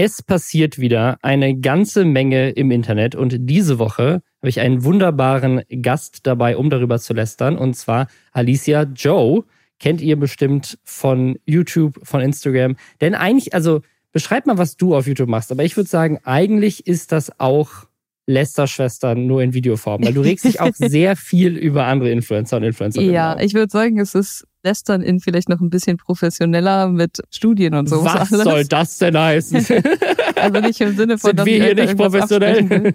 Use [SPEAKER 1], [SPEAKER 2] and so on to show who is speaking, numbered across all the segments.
[SPEAKER 1] Es passiert wieder eine ganze Menge im Internet und diese Woche habe ich einen wunderbaren Gast dabei, um darüber zu lästern, und zwar Alicia Joe. Kennt ihr bestimmt von YouTube, von Instagram. Denn eigentlich, also beschreib mal, was du auf YouTube machst. Aber ich würde sagen, eigentlich ist das auch Lester-Schwestern nur in Videoform, weil du regst dich auch sehr viel über andere Influencer und Influencerinnen.
[SPEAKER 2] Ja,
[SPEAKER 1] auf.
[SPEAKER 2] ich würde sagen, es ist Lästern in vielleicht noch ein bisschen professioneller mit Studien und so.
[SPEAKER 1] Was alles. soll das denn heißen?
[SPEAKER 2] also nicht im Sinne von,
[SPEAKER 1] Sind wir hier nicht professionell?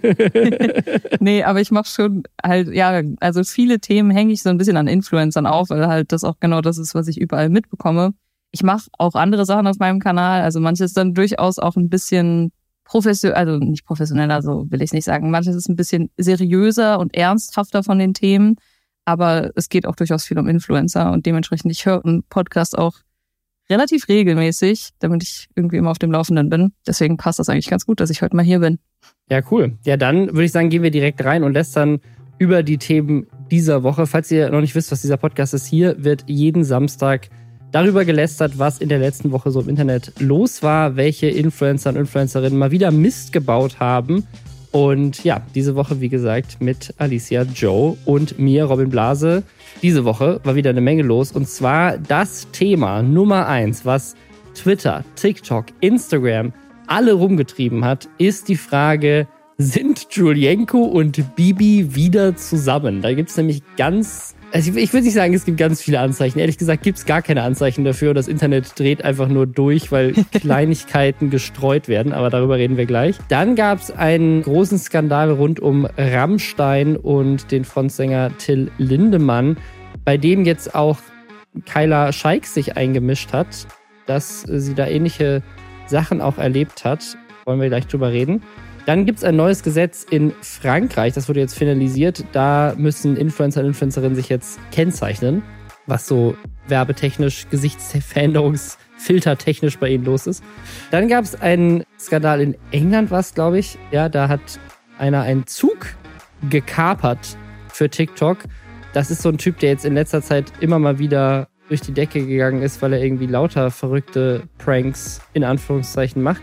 [SPEAKER 2] nee, aber ich mache schon halt, ja, also viele Themen hänge ich so ein bisschen an Influencern auf, weil halt das auch genau das ist, was ich überall mitbekomme. Ich mache auch andere Sachen auf meinem Kanal, also manches dann durchaus auch ein bisschen professionell, also nicht professioneller, so will ich nicht sagen. Manches ist ein bisschen seriöser und ernsthafter von den Themen, aber es geht auch durchaus viel um Influencer und dementsprechend, ich höre einen Podcast auch relativ regelmäßig, damit ich irgendwie immer auf dem Laufenden bin. Deswegen passt das eigentlich ganz gut, dass ich heute mal hier bin.
[SPEAKER 1] Ja, cool. Ja, dann würde ich sagen, gehen wir direkt rein und lästern über die Themen dieser Woche. Falls ihr noch nicht wisst, was dieser Podcast ist, hier wird jeden Samstag darüber gelästert, was in der letzten Woche so im Internet los war, welche Influencer und Influencerinnen mal wieder Mist gebaut haben. Und ja, diese Woche, wie gesagt, mit Alicia Joe und mir, Robin Blase. Diese Woche war wieder eine Menge los. Und zwar das Thema Nummer eins, was Twitter, TikTok, Instagram alle rumgetrieben hat, ist die Frage, sind Julienko und Bibi wieder zusammen? Da gibt es nämlich ganz also ich, ich würde nicht sagen, es gibt ganz viele Anzeichen. Ehrlich gesagt gibt es gar keine Anzeichen dafür. Das Internet dreht einfach nur durch, weil Kleinigkeiten gestreut werden. Aber darüber reden wir gleich. Dann gab es einen großen Skandal rund um Rammstein und den Frontsänger Till Lindemann, bei dem jetzt auch Kyla Scheik sich eingemischt hat, dass sie da ähnliche Sachen auch erlebt hat. Wollen wir gleich drüber reden. Dann gibt es ein neues Gesetz in Frankreich, das wurde jetzt finalisiert. Da müssen Influencer und Influencerinnen sich jetzt kennzeichnen, was so werbetechnisch, Gesichtsveränderungsfiltertechnisch bei ihnen los ist. Dann gab es einen Skandal in England, was glaube ich. Ja, da hat einer einen Zug gekapert für TikTok. Das ist so ein Typ, der jetzt in letzter Zeit immer mal wieder durch die Decke gegangen ist, weil er irgendwie lauter verrückte Pranks in Anführungszeichen macht.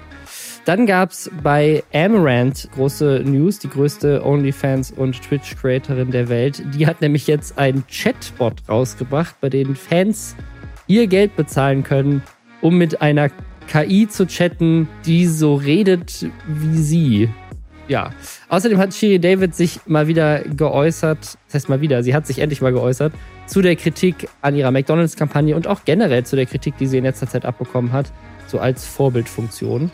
[SPEAKER 1] Dann gab es bei Amaranth große News, die größte OnlyFans- und Twitch-Creatorin der Welt. Die hat nämlich jetzt einen Chatbot rausgebracht, bei dem Fans ihr Geld bezahlen können, um mit einer KI zu chatten, die so redet wie sie. Ja. Außerdem hat Shiri David sich mal wieder geäußert, das heißt mal wieder, sie hat sich endlich mal geäußert, zu der Kritik an ihrer McDonalds-Kampagne und auch generell zu der Kritik, die sie in letzter Zeit abbekommen hat, so als Vorbildfunktion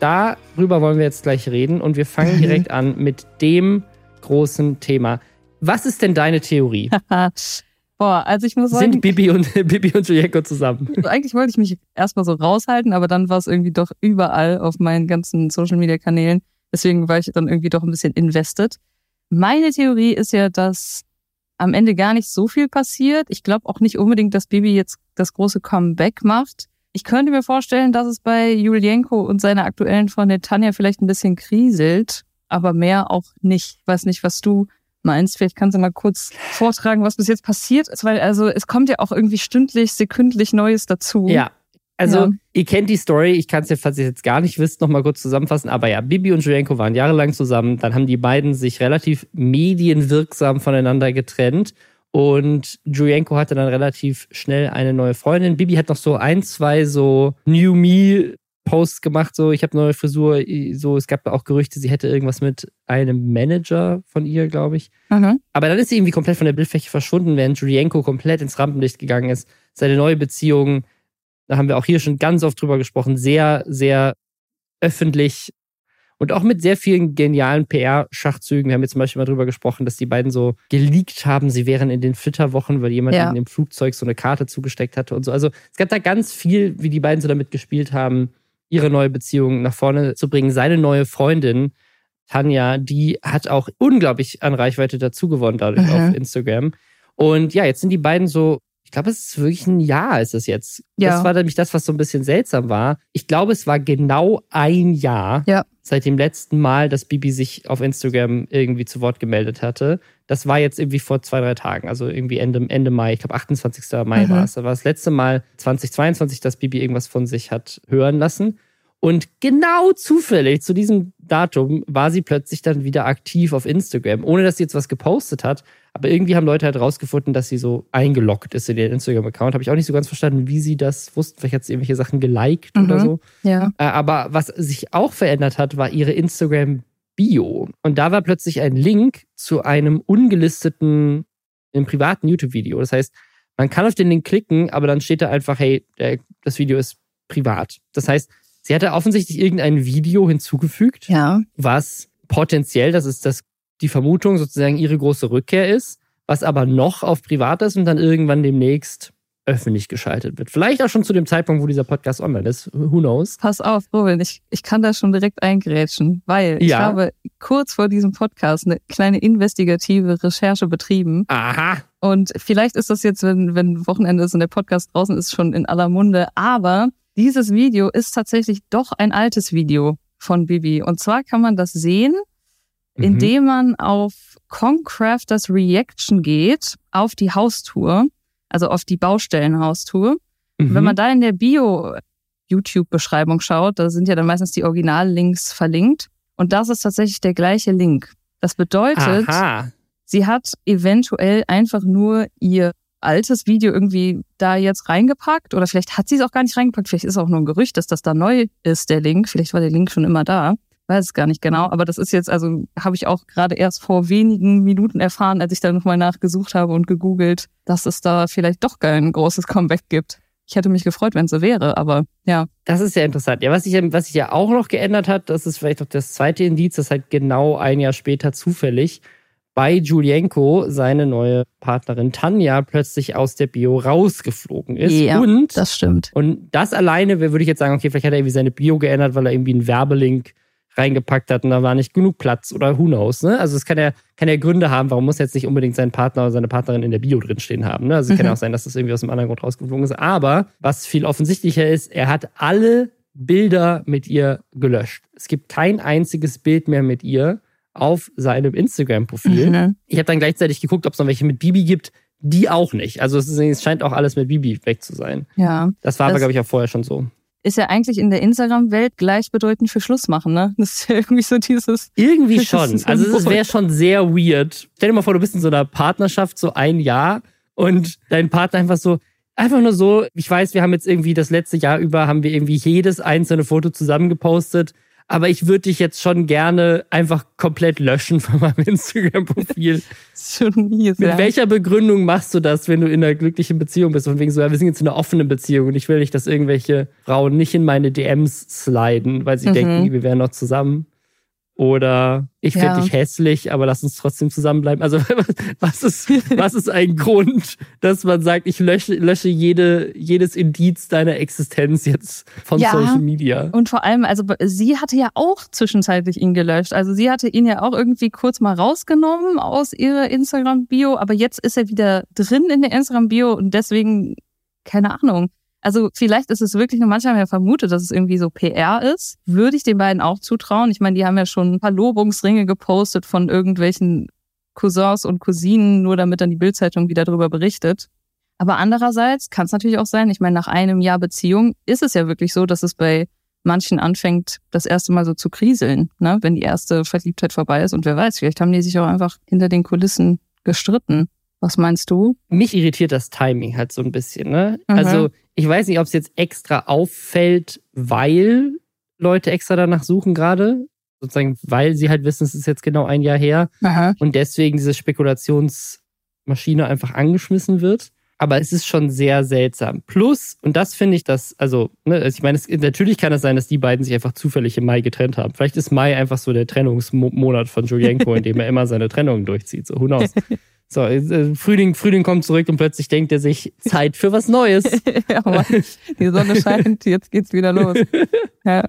[SPEAKER 1] darüber wollen wir jetzt gleich reden und wir fangen direkt an mit dem großen Thema. Was ist denn deine Theorie?
[SPEAKER 2] Boah, also ich muss sagen.
[SPEAKER 1] Sind Bibi und, Bibi und Julienko zusammen?
[SPEAKER 2] Also eigentlich wollte ich mich erstmal so raushalten, aber dann war es irgendwie doch überall auf meinen ganzen Social Media Kanälen. Deswegen war ich dann irgendwie doch ein bisschen invested. Meine Theorie ist ja, dass am Ende gar nicht so viel passiert. Ich glaube auch nicht unbedingt, dass Bibi jetzt das große Comeback macht. Ich könnte mir vorstellen, dass es bei Julienko und seiner aktuellen Freundin Tanja vielleicht ein bisschen kriselt, aber mehr auch nicht. Ich weiß nicht, was du meinst. Vielleicht kannst du mal kurz vortragen, was bis jetzt passiert ist, weil also es kommt ja auch irgendwie stündlich, sekündlich Neues dazu.
[SPEAKER 1] Ja. Also, ja. ihr kennt die Story, ich kann es ja, falls ihr jetzt gar nicht wisst, nochmal kurz zusammenfassen. Aber ja, Bibi und Julienko waren jahrelang zusammen. Dann haben die beiden sich relativ medienwirksam voneinander getrennt. Und Julienko hatte dann relativ schnell eine neue Freundin. Bibi hat noch so ein, zwei so New Me Posts gemacht, so ich habe neue Frisur, so es gab auch Gerüchte, sie hätte irgendwas mit einem Manager von ihr, glaube ich. Mhm. Aber dann ist sie irgendwie komplett von der Bildfläche verschwunden, während Julienko komplett ins Rampenlicht gegangen ist. Seine neue Beziehung, da haben wir auch hier schon ganz oft drüber gesprochen, sehr, sehr öffentlich und auch mit sehr vielen genialen PR-Schachzügen. Wir haben jetzt zum Beispiel mal drüber gesprochen, dass die beiden so geleakt haben, sie wären in den Flitterwochen, weil jemand ja. in dem Flugzeug so eine Karte zugesteckt hatte und so. Also es gab da ganz viel, wie die beiden so damit gespielt haben, ihre neue Beziehung nach vorne zu bringen. Seine neue Freundin, Tanja, die hat auch unglaublich an Reichweite dazu gewonnen dadurch mhm. auf Instagram. Und ja, jetzt sind die beiden so ich glaube, es ist wirklich ein Jahr, ist es jetzt. Ja. Das war nämlich das, was so ein bisschen seltsam war. Ich glaube, es war genau ein Jahr ja. seit dem letzten Mal, dass Bibi sich auf Instagram irgendwie zu Wort gemeldet hatte. Das war jetzt irgendwie vor zwei, drei Tagen, also irgendwie Ende, Ende Mai, ich glaube 28. Mai mhm. war es. Das war das letzte Mal 2022, dass Bibi irgendwas von sich hat hören lassen. Und genau zufällig zu diesem Datum war sie plötzlich dann wieder aktiv auf Instagram, ohne dass sie jetzt was gepostet hat. Aber irgendwie haben Leute halt rausgefunden, dass sie so eingeloggt ist in ihren Instagram-Account. Habe ich auch nicht so ganz verstanden, wie sie das wussten. Vielleicht hat sie irgendwelche Sachen geliked
[SPEAKER 2] Mhm.
[SPEAKER 1] oder so.
[SPEAKER 2] Ja.
[SPEAKER 1] Äh, Aber was sich auch verändert hat, war ihre Instagram-Bio. Und da war plötzlich ein Link zu einem ungelisteten, einem privaten YouTube-Video. Das heißt, man kann auf den Link klicken, aber dann steht da einfach, hey, das Video ist privat. Das heißt, sie hatte offensichtlich irgendein Video hinzugefügt,
[SPEAKER 2] Ja.
[SPEAKER 1] was potenziell, das ist das, die Vermutung, sozusagen ihre große Rückkehr ist, was aber noch auf privat ist und dann irgendwann demnächst öffentlich geschaltet wird. Vielleicht auch schon zu dem Zeitpunkt, wo dieser Podcast online ist. Who knows?
[SPEAKER 2] Pass auf, Robin, ich, ich kann da schon direkt eingrätschen, weil ich
[SPEAKER 1] Ja.
[SPEAKER 2] habe kurz vor diesem Podcast eine kleine investigative Recherche betrieben.
[SPEAKER 1] Aha.
[SPEAKER 2] Und vielleicht ist das jetzt, wenn, wenn Wochenende ist und der Podcast draußen ist, schon in aller Munde. Aber dieses Video ist tatsächlich doch ein altes Video von Bibi. Und zwar kann man das sehen,
[SPEAKER 1] Mhm.
[SPEAKER 2] indem man auf Concrafters Reaction geht, auf die Haustour, also auf die Baustellenhaustour.
[SPEAKER 1] Mhm.
[SPEAKER 2] Wenn man da in der Bio YouTube-Beschreibung schaut, da sind ja dann meistens die Originallinks verlinkt. Und das ist tatsächlich der gleiche Link. Das bedeutet,
[SPEAKER 1] Aha.
[SPEAKER 2] sie hat eventuell einfach nur ihr altes Video irgendwie da jetzt reingepackt oder vielleicht hat sie es auch gar nicht reingepackt. Vielleicht ist auch nur ein Gerücht, dass das da neu ist, der Link. Vielleicht war der Link schon immer da. Weiß es gar nicht genau. Aber das ist jetzt, also habe ich auch gerade erst vor wenigen Minuten erfahren, als ich da nochmal nachgesucht habe und gegoogelt, dass es da vielleicht doch gar ein großes Comeback gibt. Ich hätte mich gefreut, wenn es so wäre, aber ja.
[SPEAKER 1] Das ist ja interessant. Ja, was sich, was sich ja auch noch geändert hat, das ist vielleicht auch das zweite Indiz, das halt genau ein Jahr später zufällig bei Julienko seine neue Partnerin Tanja plötzlich aus der Bio rausgeflogen ist.
[SPEAKER 2] Ja,
[SPEAKER 1] und,
[SPEAKER 2] Das stimmt.
[SPEAKER 1] und das alleine würde ich jetzt sagen, okay, vielleicht hat er irgendwie seine Bio geändert, weil er irgendwie einen Werbelink reingepackt hat und da war nicht genug Platz oder who knows, ne? Also es kann ja, kann ja Gründe haben, warum muss jetzt nicht unbedingt sein Partner oder seine Partnerin in der Bio drinstehen haben, ne? Also es kann
[SPEAKER 2] Mhm.
[SPEAKER 1] ja auch sein, dass das irgendwie aus dem anderen Grund rausgeflogen ist. Aber was viel offensichtlicher ist, er hat alle Bilder mit ihr gelöscht. Es gibt kein einziges Bild mehr mit ihr auf seinem Instagram-Profil.
[SPEAKER 2] Mhm.
[SPEAKER 1] Ich habe dann gleichzeitig geguckt, ob es noch welche mit Bibi gibt. Die auch nicht. Also es, ist, es scheint auch alles mit Bibi weg zu sein.
[SPEAKER 2] Ja.
[SPEAKER 1] Das war aber,
[SPEAKER 2] Das-
[SPEAKER 1] glaube ich, auch vorher schon so.
[SPEAKER 2] Ist ja eigentlich in der Instagram-Welt gleichbedeutend für Schluss machen, ne? Das ist ja irgendwie so dieses,
[SPEAKER 1] Irgendwie schon. Also es wäre schon sehr weird. Stell dir mal vor, du bist in so einer Partnerschaft so ein Jahr und dein Partner einfach so, einfach nur so, ich weiß, wir haben jetzt irgendwie das letzte Jahr über, haben wir irgendwie jedes einzelne Foto zusammengepostet, aber ich würde dich jetzt schon gerne einfach komplett löschen von meinem Instagram-Profil.
[SPEAKER 2] schon mies,
[SPEAKER 1] Mit
[SPEAKER 2] ja.
[SPEAKER 1] welcher Begründung machst du das, wenn du in einer glücklichen Beziehung bist? Und wegen so, ja, wir sind jetzt in einer offenen Beziehung und ich will nicht, dass irgendwelche Frauen nicht in meine DMs sliden, weil sie
[SPEAKER 2] Mhm.
[SPEAKER 1] denken, wir wären noch zusammen. Oder ich finde
[SPEAKER 2] Ja.
[SPEAKER 1] dich hässlich, aber lass uns trotzdem zusammenbleiben. Also was ist, was ist ein Grund, dass man sagt, ich lösche, lösche jede, jedes Indiz deiner Existenz jetzt von
[SPEAKER 2] Ja.
[SPEAKER 1] Social Media?
[SPEAKER 2] Und vor allem, also sie hatte ja auch zwischenzeitlich ihn gelöscht. Also sie hatte ihn ja auch irgendwie kurz mal rausgenommen aus ihrer Instagram-Bio, aber jetzt ist er wieder drin in der Instagram-Bio und deswegen, keine Ahnung. Also vielleicht ist es wirklich nur manchmal haben wir vermutet, dass es irgendwie so PR ist. Würde ich den beiden auch zutrauen. Ich meine, die haben ja schon ein paar Lobungsringe gepostet von irgendwelchen Cousins und Cousinen, nur damit dann die Bildzeitung wieder darüber berichtet. Aber andererseits kann es natürlich auch sein, ich meine, nach einem Jahr Beziehung ist es ja wirklich so, dass es bei manchen anfängt, das erste Mal so zu kriseln, ne? wenn die erste Verliebtheit vorbei ist. Und wer weiß, vielleicht haben die sich auch einfach hinter den Kulissen gestritten. Was meinst du?
[SPEAKER 1] mich irritiert das Timing halt so ein bisschen. Ne?
[SPEAKER 2] Mhm.
[SPEAKER 1] Also ich weiß nicht, ob es jetzt extra auffällt, weil Leute extra danach suchen gerade. Sozusagen, weil sie halt wissen, es ist jetzt genau ein Jahr her
[SPEAKER 2] Aha.
[SPEAKER 1] und deswegen diese Spekulationsmaschine einfach angeschmissen wird. Aber es ist schon sehr seltsam. Plus, und das finde ich das, also, ne, also ich meine, es, natürlich kann es sein, dass die beiden sich einfach zufällig im Mai getrennt haben. Vielleicht ist Mai einfach so der Trennungsmonat von Julienko, in dem er immer seine Trennungen durchzieht. So, who knows? So, äh, Frühling, Frühling kommt zurück und plötzlich denkt er sich, Zeit für was Neues.
[SPEAKER 2] ja, Mann, die Sonne scheint, jetzt geht's wieder los. Ja.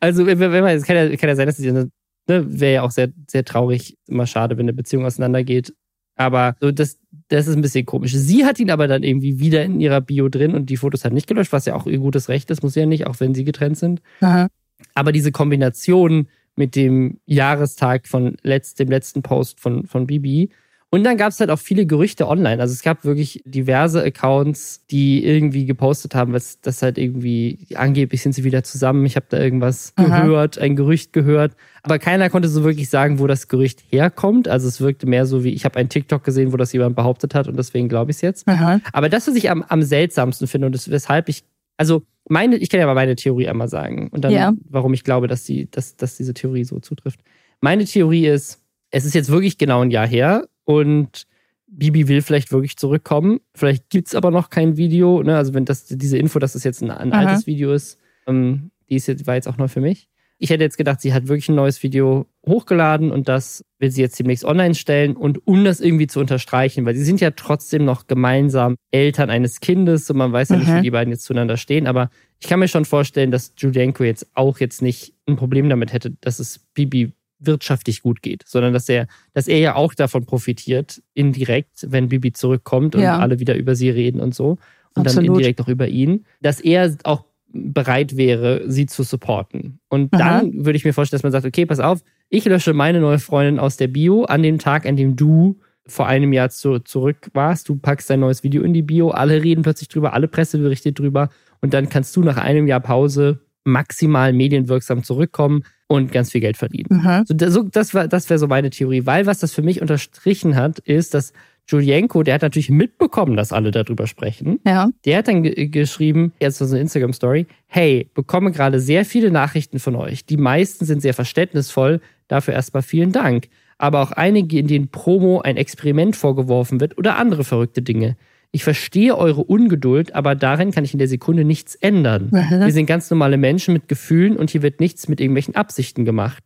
[SPEAKER 1] Also, wenn, man, es kann ja, kann ja sein, dass sie, ne, wäre ja auch sehr, sehr traurig, immer schade, wenn eine Beziehung auseinandergeht. Aber so, das, das ist ein bisschen komisch. Sie hat ihn aber dann irgendwie wieder in ihrer Bio drin und die Fotos hat nicht gelöscht, was ja auch ihr gutes Recht ist, muss sie ja nicht, auch wenn sie getrennt sind.
[SPEAKER 2] Aha.
[SPEAKER 1] Aber diese Kombination mit dem Jahrestag von letzt, dem letzten Post von, von Bibi Und dann gab es halt auch viele Gerüchte online. Also es gab wirklich diverse Accounts, die irgendwie gepostet haben, was das halt irgendwie angeblich sind sie wieder zusammen. Ich habe da irgendwas Aha. gehört, ein Gerücht gehört, aber keiner konnte so wirklich sagen, wo das Gerücht herkommt. Also es wirkte mehr so wie ich habe einen TikTok gesehen, wo das jemand behauptet hat und deswegen glaube ich es jetzt. Aha. Aber das, was ich am, am seltsamsten finde und das, weshalb ich also meine, ich kann ja mal meine Theorie einmal sagen und dann, ja. warum ich glaube, dass, die, dass, dass diese Theorie so zutrifft. Meine Theorie ist, es ist jetzt wirklich genau ein Jahr her und Bibi will vielleicht wirklich zurückkommen. Vielleicht gibt es aber noch kein Video. Ne? Also wenn das diese Info, dass es das jetzt ein, ein altes Video ist, ähm, die ist jetzt, war jetzt auch neu für mich. Ich hätte jetzt gedacht, sie hat wirklich ein neues Video hochgeladen und das will sie jetzt demnächst online stellen. Und um das irgendwie zu unterstreichen, weil sie sind ja trotzdem noch gemeinsam Eltern eines Kindes und man weiß ja nicht, wie die beiden jetzt zueinander stehen. Aber ich kann mir schon vorstellen, dass Judenko jetzt auch jetzt nicht ein Problem damit hätte, dass es Bibi wirtschaftlich gut geht, sondern dass er, dass er ja auch davon profitiert, indirekt, wenn Bibi zurückkommt und ja. alle wieder über sie reden und so. Und Absolut. dann indirekt auch über ihn, dass er auch bereit wäre, sie zu supporten. Und Aha. dann würde ich mir vorstellen, dass man sagt, okay, pass auf, ich lösche meine neue Freundin aus der Bio an dem Tag, an dem du vor einem Jahr zu, zurück warst. Du packst dein neues Video in die Bio, alle reden plötzlich drüber, alle Presse berichtet drüber und dann kannst du nach einem Jahr Pause maximal medienwirksam zurückkommen und ganz viel Geld verdienen. Mhm. So, das, das, war, das wäre so meine Theorie, weil was das für mich unterstrichen hat, ist, dass Julienko, der hat natürlich mitbekommen, dass alle darüber sprechen. Ja. Der hat dann geschrieben, jetzt so eine Instagram-Story, hey, bekomme gerade sehr viele Nachrichten von euch. Die meisten sind sehr verständnisvoll. Dafür erstmal vielen Dank. Aber auch einige, in denen Promo ein Experiment vorgeworfen wird oder andere verrückte Dinge. Ich verstehe eure Ungeduld, aber darin kann ich in der Sekunde nichts ändern. Wir sind ganz normale Menschen mit Gefühlen und hier wird nichts mit irgendwelchen Absichten gemacht.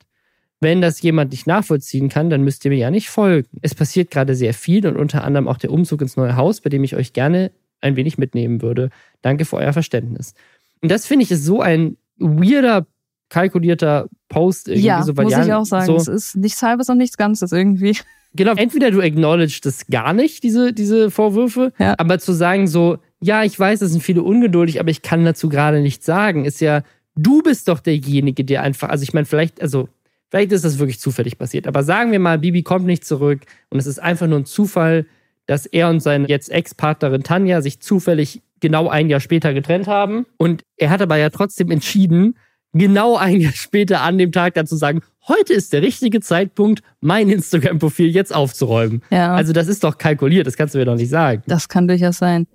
[SPEAKER 1] Wenn das jemand nicht nachvollziehen kann, dann müsst ihr mir ja nicht folgen. Es passiert gerade sehr viel und unter anderem auch der Umzug ins neue Haus, bei dem ich euch gerne ein wenig mitnehmen würde. Danke für euer Verständnis. Und das finde ich ist so ein weirder, kalkulierter Post
[SPEAKER 2] irgendwie. Ja, so, muss ich auch sagen. So, es ist nichts Halbes und nichts Ganzes irgendwie.
[SPEAKER 1] Genau, entweder du acknowledge das gar nicht, diese, diese Vorwürfe, ja. aber zu sagen so, ja, ich weiß, es sind viele ungeduldig, aber ich kann dazu gerade nichts sagen, ist ja, du bist doch derjenige, der einfach, also ich meine, vielleicht, also, vielleicht ist das wirklich zufällig passiert, aber sagen wir mal, Bibi kommt nicht zurück und es ist einfach nur ein Zufall, dass er und seine jetzt Ex-Partnerin Tanja sich zufällig genau ein Jahr später getrennt haben und er hat aber ja trotzdem entschieden, genau ein Jahr später an dem Tag dann zu sagen, heute ist der richtige Zeitpunkt, mein Instagram-Profil jetzt aufzuräumen. Ja. Also das ist doch kalkuliert, das kannst du mir doch nicht sagen.
[SPEAKER 2] Das kann durchaus sein.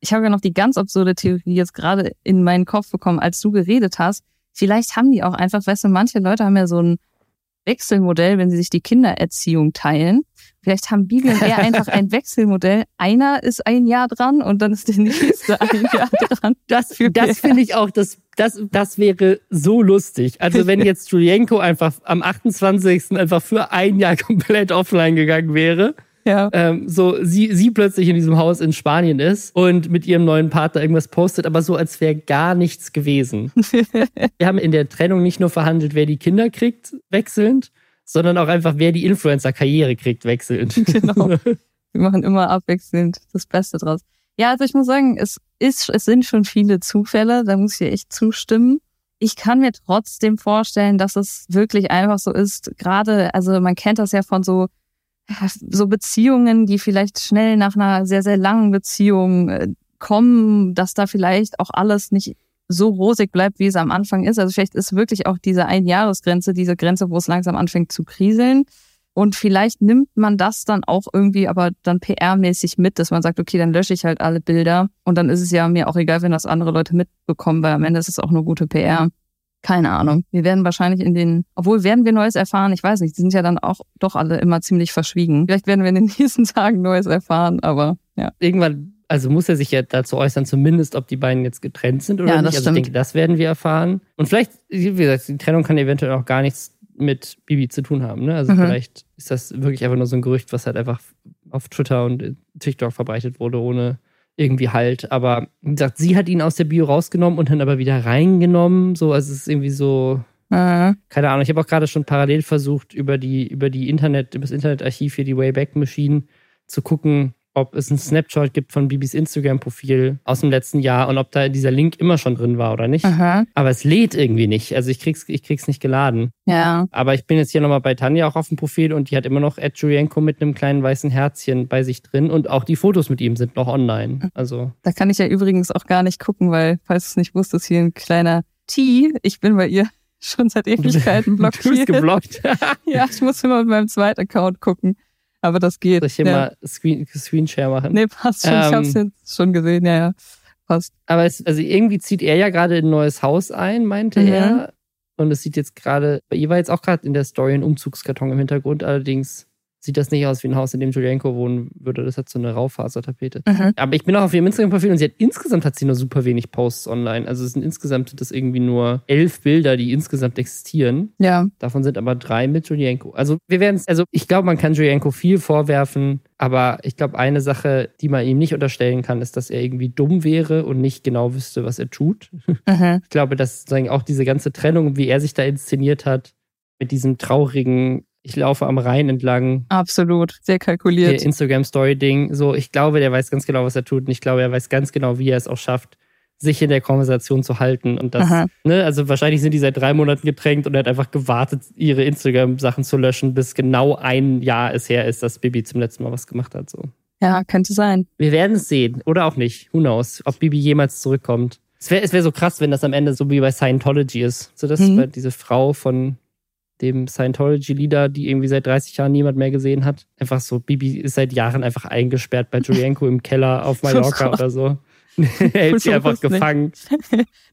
[SPEAKER 2] Ich habe ja noch die ganz absurde Theorie jetzt gerade in meinen Kopf bekommen, als du geredet hast. Vielleicht haben die auch einfach, weißt du, manche Leute haben ja so ein Wechselmodell, wenn sie sich die Kindererziehung teilen. Vielleicht haben Bibi und er einfach ein Wechselmodell. Einer ist ein Jahr dran und dann ist der nächste ein Jahr dran.
[SPEAKER 1] Das, das finde ich auch, das, das, das wäre so lustig. Also wenn jetzt Julienko einfach am 28. einfach für ein Jahr komplett offline gegangen wäre. Ja. Ähm, so sie, sie plötzlich in diesem Haus in Spanien ist und mit ihrem neuen Partner irgendwas postet, aber so als wäre gar nichts gewesen. Wir haben in der Trennung nicht nur verhandelt, wer die Kinder kriegt, wechselnd, sondern auch einfach, wer die Influencer-Karriere kriegt, wechselnd. Genau.
[SPEAKER 2] Wir machen immer abwechselnd das Beste draus. Ja, also ich muss sagen, es ist, es sind schon viele Zufälle, da muss ich echt zustimmen. Ich kann mir trotzdem vorstellen, dass es wirklich einfach so ist. Gerade, also man kennt das ja von so, so Beziehungen, die vielleicht schnell nach einer sehr, sehr langen Beziehung äh, kommen, dass da vielleicht auch alles nicht so rosig bleibt, wie es am Anfang ist. Also vielleicht ist wirklich auch diese Einjahresgrenze, diese Grenze, wo es langsam anfängt zu kriseln. Und vielleicht nimmt man das dann auch irgendwie aber dann PR-mäßig mit, dass man sagt, okay, dann lösche ich halt alle Bilder. Und dann ist es ja mir auch egal, wenn das andere Leute mitbekommen, weil am Ende ist es auch nur gute PR. Keine Ahnung. Wir werden wahrscheinlich in den, obwohl werden wir Neues erfahren, ich weiß nicht, die sind ja dann auch doch alle immer ziemlich verschwiegen. Vielleicht werden wir in den nächsten Tagen Neues erfahren, aber ja.
[SPEAKER 1] Irgendwann also muss er sich ja dazu äußern, zumindest, ob die beiden jetzt getrennt sind oder ja, nicht. Also ich denke, das werden wir erfahren. Und vielleicht, wie gesagt, die Trennung kann eventuell auch gar nichts mit Bibi zu tun haben. Ne? Also mhm. vielleicht ist das wirklich einfach nur so ein Gerücht, was halt einfach auf Twitter und TikTok verbreitet wurde, ohne irgendwie halt. Aber wie gesagt, sie hat ihn aus der Bio rausgenommen und dann aber wieder reingenommen. So, also es ist irgendwie so. Mhm. Keine Ahnung. Ich habe auch gerade schon parallel versucht, über die, über die Internet, über das Internetarchiv hier, die Wayback Machine, zu gucken, ob es einen Snapshot gibt von Bibis Instagram-Profil aus dem letzten Jahr und ob da dieser Link immer schon drin war oder nicht.
[SPEAKER 2] Aha.
[SPEAKER 1] Aber es lädt irgendwie nicht. Also ich krieg's, ich krieg's nicht geladen.
[SPEAKER 2] Ja.
[SPEAKER 1] Aber ich bin jetzt hier nochmal bei Tanja auch auf dem Profil und die hat immer noch Ed Julienko mit einem kleinen weißen Herzchen bei sich drin und auch die Fotos mit ihm sind noch online. Also.
[SPEAKER 2] Da kann ich ja übrigens auch gar nicht gucken, weil, falls du es nicht wusstest, hier ein kleiner T. Ich bin bei ihr schon seit Ewigkeiten blockiert.
[SPEAKER 1] Du bist geblockt.
[SPEAKER 2] ja, ich muss immer mit meinem zweiten Account gucken. Aber das geht.
[SPEAKER 1] Soll ich hier
[SPEAKER 2] ja.
[SPEAKER 1] mal Screen, Screenshare machen?
[SPEAKER 2] Nee, passt schon. ich
[SPEAKER 1] Ähm,
[SPEAKER 2] hab's jetzt schon gesehen, ja, ja. Passt.
[SPEAKER 1] Aber es, also irgendwie zieht er ja gerade in ein neues Haus ein, meinte
[SPEAKER 2] Mhm.
[SPEAKER 1] er. Und es sieht jetzt gerade, bei ihr war jetzt auch gerade in der Story ein Umzugskarton im Hintergrund. Allerdings sieht das nicht aus wie ein Haus, in dem Julienko wohnen würde. Das hat so eine Raufasertapete.
[SPEAKER 2] Mhm.
[SPEAKER 1] Aber ich bin auch auf ihrem Instagram-Profil und sie hat insgesamt hat sie nur super wenig Posts online. Also es sind insgesamt das irgendwie nur elf Bilder, die insgesamt existieren.
[SPEAKER 2] Ja.
[SPEAKER 1] Davon sind aber drei mit Julienko. Also wir werden es, also ich glaube, man kann Julienko viel vorwerfen, aber ich glaube, eine Sache, die man ihm nicht unterstellen kann, ist, dass er irgendwie dumm wäre und nicht genau wüsste, was er tut.
[SPEAKER 2] Mhm.
[SPEAKER 1] Ich glaube, dass auch diese ganze Trennung, wie er sich da inszeniert hat, mit diesem traurigen, ich laufe am Rhein entlang,
[SPEAKER 2] Absolut. Sehr
[SPEAKER 1] der
[SPEAKER 2] kalkuliert.
[SPEAKER 1] Instagram-Story-Ding, so, ich glaube, der weiß ganz genau, was er tut und ich glaube, er weiß ganz genau, wie er es auch schafft, sich in der Konversation zu halten und das,
[SPEAKER 2] Aha.
[SPEAKER 1] ne, also wahrscheinlich sind die seit drei Monaten getränkt und er hat einfach gewartet, ihre Instagram-Sachen zu löschen, bis genau ein Jahr es her ist, dass Bibi zum letzten Mal was gemacht hat, so.
[SPEAKER 2] Ja, könnte sein.
[SPEAKER 1] Wir werden es sehen. Oder auch nicht. Who knows, ob Bibi jemals zurückkommt. Es wäre es wär so krass, wenn das am Ende so wie bei Scientology ist. So das
[SPEAKER 2] Mhm.
[SPEAKER 1] diese Frau von dem Scientology-Leader, die irgendwie seit 30 Jahren niemand mehr gesehen hat. Einfach so, Bibi ist seit Jahren einfach eingesperrt bei Julienko im Keller auf Mallorca oder so. Hält sie einfach gefangen.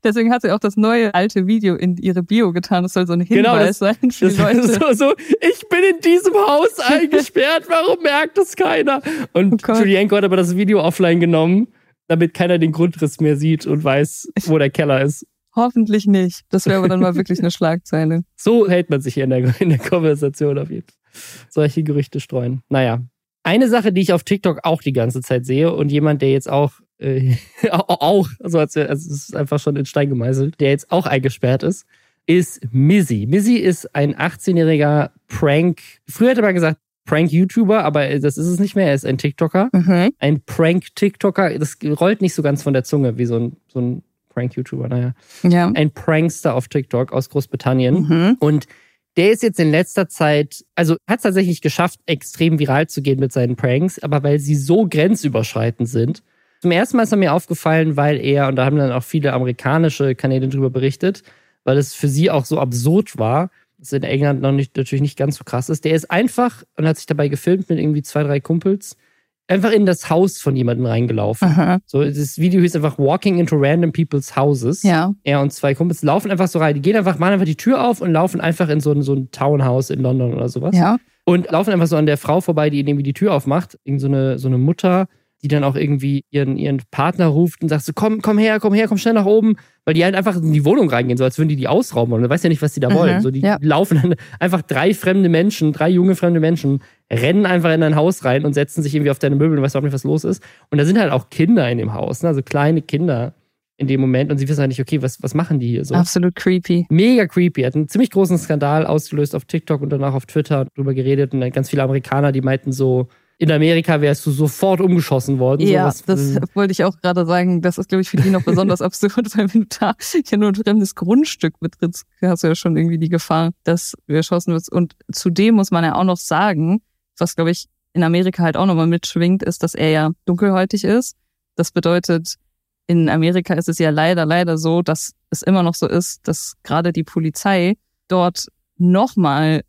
[SPEAKER 2] Deswegen hat sie auch das neue alte Video in ihre Bio getan. Das soll so ein
[SPEAKER 1] Genau,
[SPEAKER 2] Hinweis
[SPEAKER 1] das-
[SPEAKER 2] sein für
[SPEAKER 1] Das
[SPEAKER 2] Leute.
[SPEAKER 1] ist so, so, ich bin in diesem Haus eingesperrt, warum merkt es keiner? Und
[SPEAKER 2] Oh.
[SPEAKER 1] Julienko hat aber das Video offline genommen, damit keiner den Grundriss mehr sieht und weiß, wo der Keller ist.
[SPEAKER 2] Hoffentlich nicht. Das wäre aber dann mal wirklich eine Schlagzeile.
[SPEAKER 1] So hält man sich hier in der, in der Konversation auf jeden Fall. Solche Gerüchte streuen. Naja. Eine Sache, die ich auf TikTok auch die ganze Zeit sehe und jemand, der jetzt auch, äh, auch, also, als, also es ist einfach schon in Stein gemeißelt, der jetzt auch eingesperrt ist, ist Mizzy. Mizzy ist ein 18-jähriger Prank, früher hätte man gesagt Prank-YouTuber, aber das ist es nicht mehr, er ist ein TikToker.
[SPEAKER 2] Mhm.
[SPEAKER 1] Ein Prank-TikToker, das rollt nicht so ganz von der Zunge wie so ein, so ein Prank-YouTuber, naja.
[SPEAKER 2] Ja.
[SPEAKER 1] Ein Prankster auf TikTok aus Großbritannien.
[SPEAKER 2] Mhm.
[SPEAKER 1] Und der ist jetzt in letzter Zeit, also hat es tatsächlich geschafft, extrem viral zu gehen mit seinen Pranks, aber weil sie so grenzüberschreitend sind. Zum ersten Mal ist er mir aufgefallen, weil er, und da haben dann auch viele amerikanische Kanäle drüber berichtet, weil es für sie auch so absurd war, dass in England noch nicht, natürlich nicht ganz so krass ist. Der ist einfach und hat sich dabei gefilmt mit irgendwie zwei, drei Kumpels, einfach in das Haus von jemandem reingelaufen.
[SPEAKER 2] Aha.
[SPEAKER 1] So, das Video hieß einfach Walking into Random People's Houses.
[SPEAKER 2] Ja.
[SPEAKER 1] Er und zwei Kumpels laufen einfach so rein. Die gehen einfach, machen einfach die Tür auf und laufen einfach in so ein, so ein Townhouse in London oder sowas.
[SPEAKER 2] Ja.
[SPEAKER 1] Und laufen einfach so an der Frau vorbei, die irgendwie die Tür aufmacht. Irgend so eine, so eine Mutter, die dann auch irgendwie ihren, ihren Partner ruft und sagt so, komm, komm her, komm her, komm schnell nach oben. Weil die halt einfach in die Wohnung reingehen, so als würden die die ausrauben. Und du weißt ja nicht, was die da
[SPEAKER 2] Mhm,
[SPEAKER 1] wollen. So, die
[SPEAKER 2] ja.
[SPEAKER 1] laufen dann einfach drei fremde Menschen, drei junge fremde Menschen, rennen einfach in dein Haus rein und setzen sich irgendwie auf deine Möbel und weißt überhaupt nicht, was los ist. Und da sind halt auch Kinder in dem Haus, ne? also kleine Kinder in dem Moment. Und sie wissen halt nicht, okay, was, was machen die hier so?
[SPEAKER 2] Absolut creepy.
[SPEAKER 1] Mega creepy. Hat einen ziemlich großen Skandal ausgelöst auf TikTok und danach auf Twitter drüber geredet. Und dann ganz viele Amerikaner, die meinten so, in Amerika wärst du sofort umgeschossen worden.
[SPEAKER 2] Ja,
[SPEAKER 1] so, was,
[SPEAKER 2] das wollte ich auch gerade sagen. Das ist, glaube ich, für die noch besonders absurd, weil wenn du da ja nur ein fremdes Grundstück betrittst, hast du ja schon irgendwie die Gefahr, dass du erschossen wirst. Und zudem muss man ja auch noch sagen, was, glaube ich, in Amerika halt auch nochmal mitschwingt, ist, dass er ja dunkelhäutig ist. Das bedeutet, in Amerika ist es ja leider, leider so, dass es immer noch so ist, dass gerade die Polizei dort nochmal,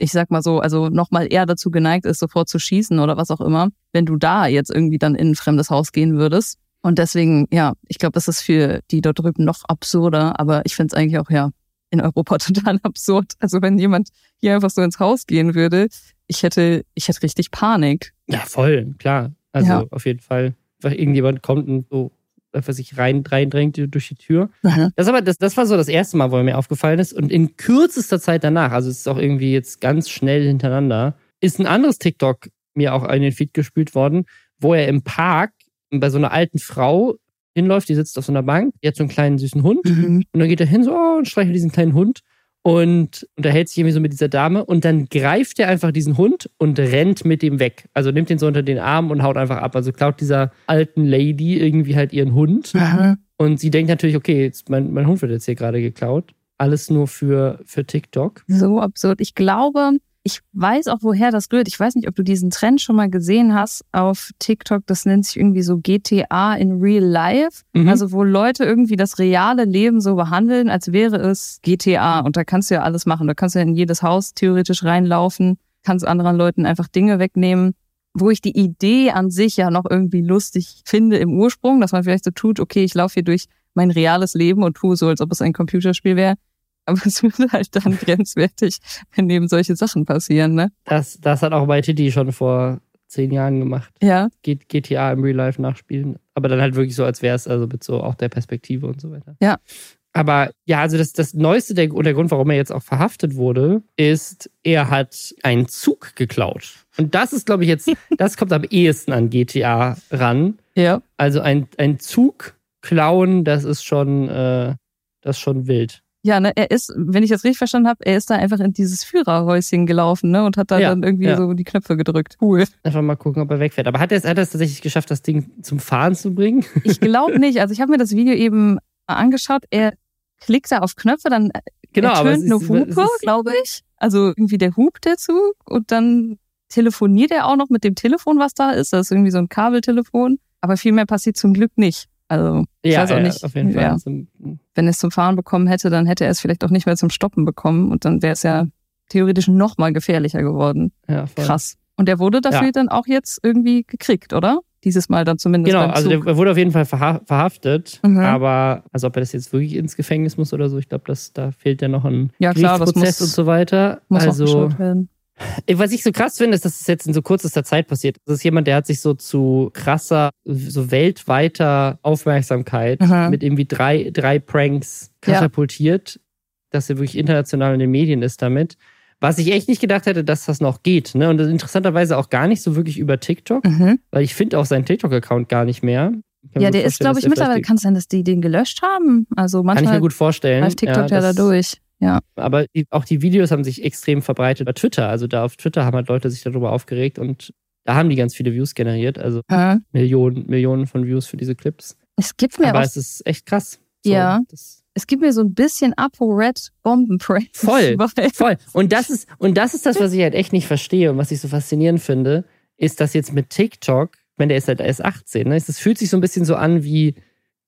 [SPEAKER 2] ich sag mal so, also nochmal eher dazu geneigt ist, sofort zu schießen oder was auch immer, wenn du da jetzt irgendwie dann in ein fremdes Haus gehen würdest. Und deswegen, ja, ich glaube, das ist für die dort drüben noch absurder, aber ich finde es eigentlich auch, ja, in Europa total absurd. Also wenn jemand hier einfach so ins Haus gehen würde, ich hätte, ich hätte richtig Panik.
[SPEAKER 1] ja, voll, klar. Also
[SPEAKER 2] Ja.
[SPEAKER 1] auf jeden Fall. Irgendjemand kommt und so einfach sich rein, reindrängt durch die Tür. Das aber, das, das war so das erste Mal, wo er mir aufgefallen ist. Und in kürzester Zeit danach, also es ist auch irgendwie jetzt ganz schnell hintereinander, ist ein anderes TikTok mir auch in den Feed gespült worden, wo er im Park bei so einer alten Frau hinläuft, die sitzt auf so einer Bank, die hat so einen kleinen süßen Hund.
[SPEAKER 2] Mhm.
[SPEAKER 1] Und dann geht er hin so oh, und streichelt diesen kleinen Hund. Und unterhält sich irgendwie so mit dieser Dame und dann greift er einfach diesen Hund und rennt mit dem weg. Also nimmt ihn so unter den Arm und haut einfach ab. Also klaut dieser alten Lady irgendwie halt ihren Hund.
[SPEAKER 2] Mhm.
[SPEAKER 1] Und sie denkt natürlich, okay, jetzt mein, mein Hund wird jetzt hier gerade geklaut. Alles nur für, für TikTok.
[SPEAKER 2] So absurd. Ich glaube, ich weiß auch, woher das rührt. Ich weiß nicht, ob du diesen Trend schon mal gesehen hast auf TikTok. Das nennt sich irgendwie so GTA in Real Life.
[SPEAKER 1] Mhm.
[SPEAKER 2] Also wo Leute irgendwie das reale Leben so behandeln, als wäre es GTA. Und da kannst du ja alles machen. Da kannst du ja in jedes Haus theoretisch reinlaufen, kannst anderen Leuten einfach Dinge wegnehmen. Wo ich die Idee an sich ja noch irgendwie lustig finde im Ursprung, dass man vielleicht so tut, okay, ich laufe hier durch mein reales Leben und tue so, als ob es ein Computerspiel wäre. Aber es wird halt dann grenzwertig, wenn eben solche Sachen passieren, ne?
[SPEAKER 1] Das, das hat auch bei Titi schon vor zehn Jahren gemacht.
[SPEAKER 2] Ja.
[SPEAKER 1] GTA im Real Life nachspielen. Aber dann halt wirklich so, als wäre es also mit so auch der Perspektive und so weiter.
[SPEAKER 2] Ja.
[SPEAKER 1] Aber ja, also das, das Neueste der, und der Grund, warum er jetzt auch verhaftet wurde, ist, er hat einen Zug geklaut. Und das ist, glaube ich, jetzt, das kommt am ehesten an GTA ran.
[SPEAKER 2] Ja.
[SPEAKER 1] Also ein, ein Zug klauen, das ist schon, äh, das ist schon wild.
[SPEAKER 2] Ja, ne, er ist, wenn ich das richtig verstanden habe, er ist da einfach in dieses Führerhäuschen gelaufen, ne, und hat da
[SPEAKER 1] Ja,
[SPEAKER 2] dann irgendwie
[SPEAKER 1] ja.
[SPEAKER 2] so die Knöpfe gedrückt. Cool.
[SPEAKER 1] Einfach mal gucken, ob er wegfährt. Aber hat er es hat tatsächlich geschafft, das Ding zum Fahren zu bringen?
[SPEAKER 2] Ich glaube nicht. Also ich habe mir das Video eben angeschaut. Er klickt da auf Knöpfe, dann
[SPEAKER 1] Genau, aber
[SPEAKER 2] ertönt eine Hupe, glaube ich. Also irgendwie der hupt der Zug und dann telefoniert er auch noch mit dem Telefon, was da ist. Das ist irgendwie so ein Kabeltelefon. Aber viel mehr passiert zum Glück nicht. Also ich
[SPEAKER 1] ja,
[SPEAKER 2] weiß auch
[SPEAKER 1] ja,
[SPEAKER 2] nicht.
[SPEAKER 1] auf jeden Fall.
[SPEAKER 2] Ja.
[SPEAKER 1] So,
[SPEAKER 2] wenn er es zum Fahren bekommen hätte, dann hätte er es vielleicht auch nicht mehr zum Stoppen bekommen und dann wäre es ja theoretisch noch mal gefährlicher geworden.
[SPEAKER 1] ja, voll.
[SPEAKER 2] Krass. Und der wurde dafür dann auch jetzt irgendwie gekriegt, oder? Dieses Mal dann zumindest
[SPEAKER 1] Genau, also der wurde auf jeden Fall verha verhaftet,
[SPEAKER 2] Mhm.
[SPEAKER 1] aber also ob er das jetzt wirklich ins Gefängnis muss oder so, ich glaube, da fehlt ja noch ein
[SPEAKER 2] Ja, klar,
[SPEAKER 1] Gerichtsprozess
[SPEAKER 2] muss-
[SPEAKER 1] und so weiter.
[SPEAKER 2] Muss auch
[SPEAKER 1] also
[SPEAKER 2] geschaut werden.
[SPEAKER 1] Was ich so krass finde, ist, dass es jetzt in so kürzester Zeit passiert. Das ist jemand, der hat sich so zu krasser, so weltweiter Aufmerksamkeit
[SPEAKER 2] Mhm.
[SPEAKER 1] mit irgendwie drei, drei Pranks
[SPEAKER 2] Ja.
[SPEAKER 1] katapultiert, dass er wirklich international in den Medien ist damit. Was ich echt nicht gedacht hätte, dass das noch geht. Ne? Und das interessanterweise auch gar nicht so wirklich über TikTok,
[SPEAKER 2] Mhm.
[SPEAKER 1] weil ich finde auch seinen TikTok-Account gar nicht mehr.
[SPEAKER 2] Ja, der ist, glaube ich, mittlerweile, kann es sein, dass die den gelöscht haben. Also
[SPEAKER 1] Kann ich
[SPEAKER 2] manchmal
[SPEAKER 1] mir gut vorstellen.
[SPEAKER 2] läuft TikTok ja, da
[SPEAKER 1] das-
[SPEAKER 2] durch. Ja.
[SPEAKER 1] Aber die, auch die Videos haben sich extrem verbreitet bei Twitter. Also da auf Twitter haben halt Leute sich darüber aufgeregt und da haben die ganz viele Views generiert. Also
[SPEAKER 2] Hä?
[SPEAKER 1] Millionen, Millionen von Views für diese Clips.
[SPEAKER 2] Es gibt mir
[SPEAKER 1] Aber es ist echt krass. So,
[SPEAKER 2] Ja. Es gibt mir so ein bisschen ApoRed Bombenpranks.
[SPEAKER 1] Voll. Voll. Und das ist, und das ist das, was ich halt echt nicht verstehe und was ich so faszinierend finde, ist, dass jetzt mit TikTok, wenn der ist halt erst 18, ne, es fühlt sich so ein bisschen so an, wie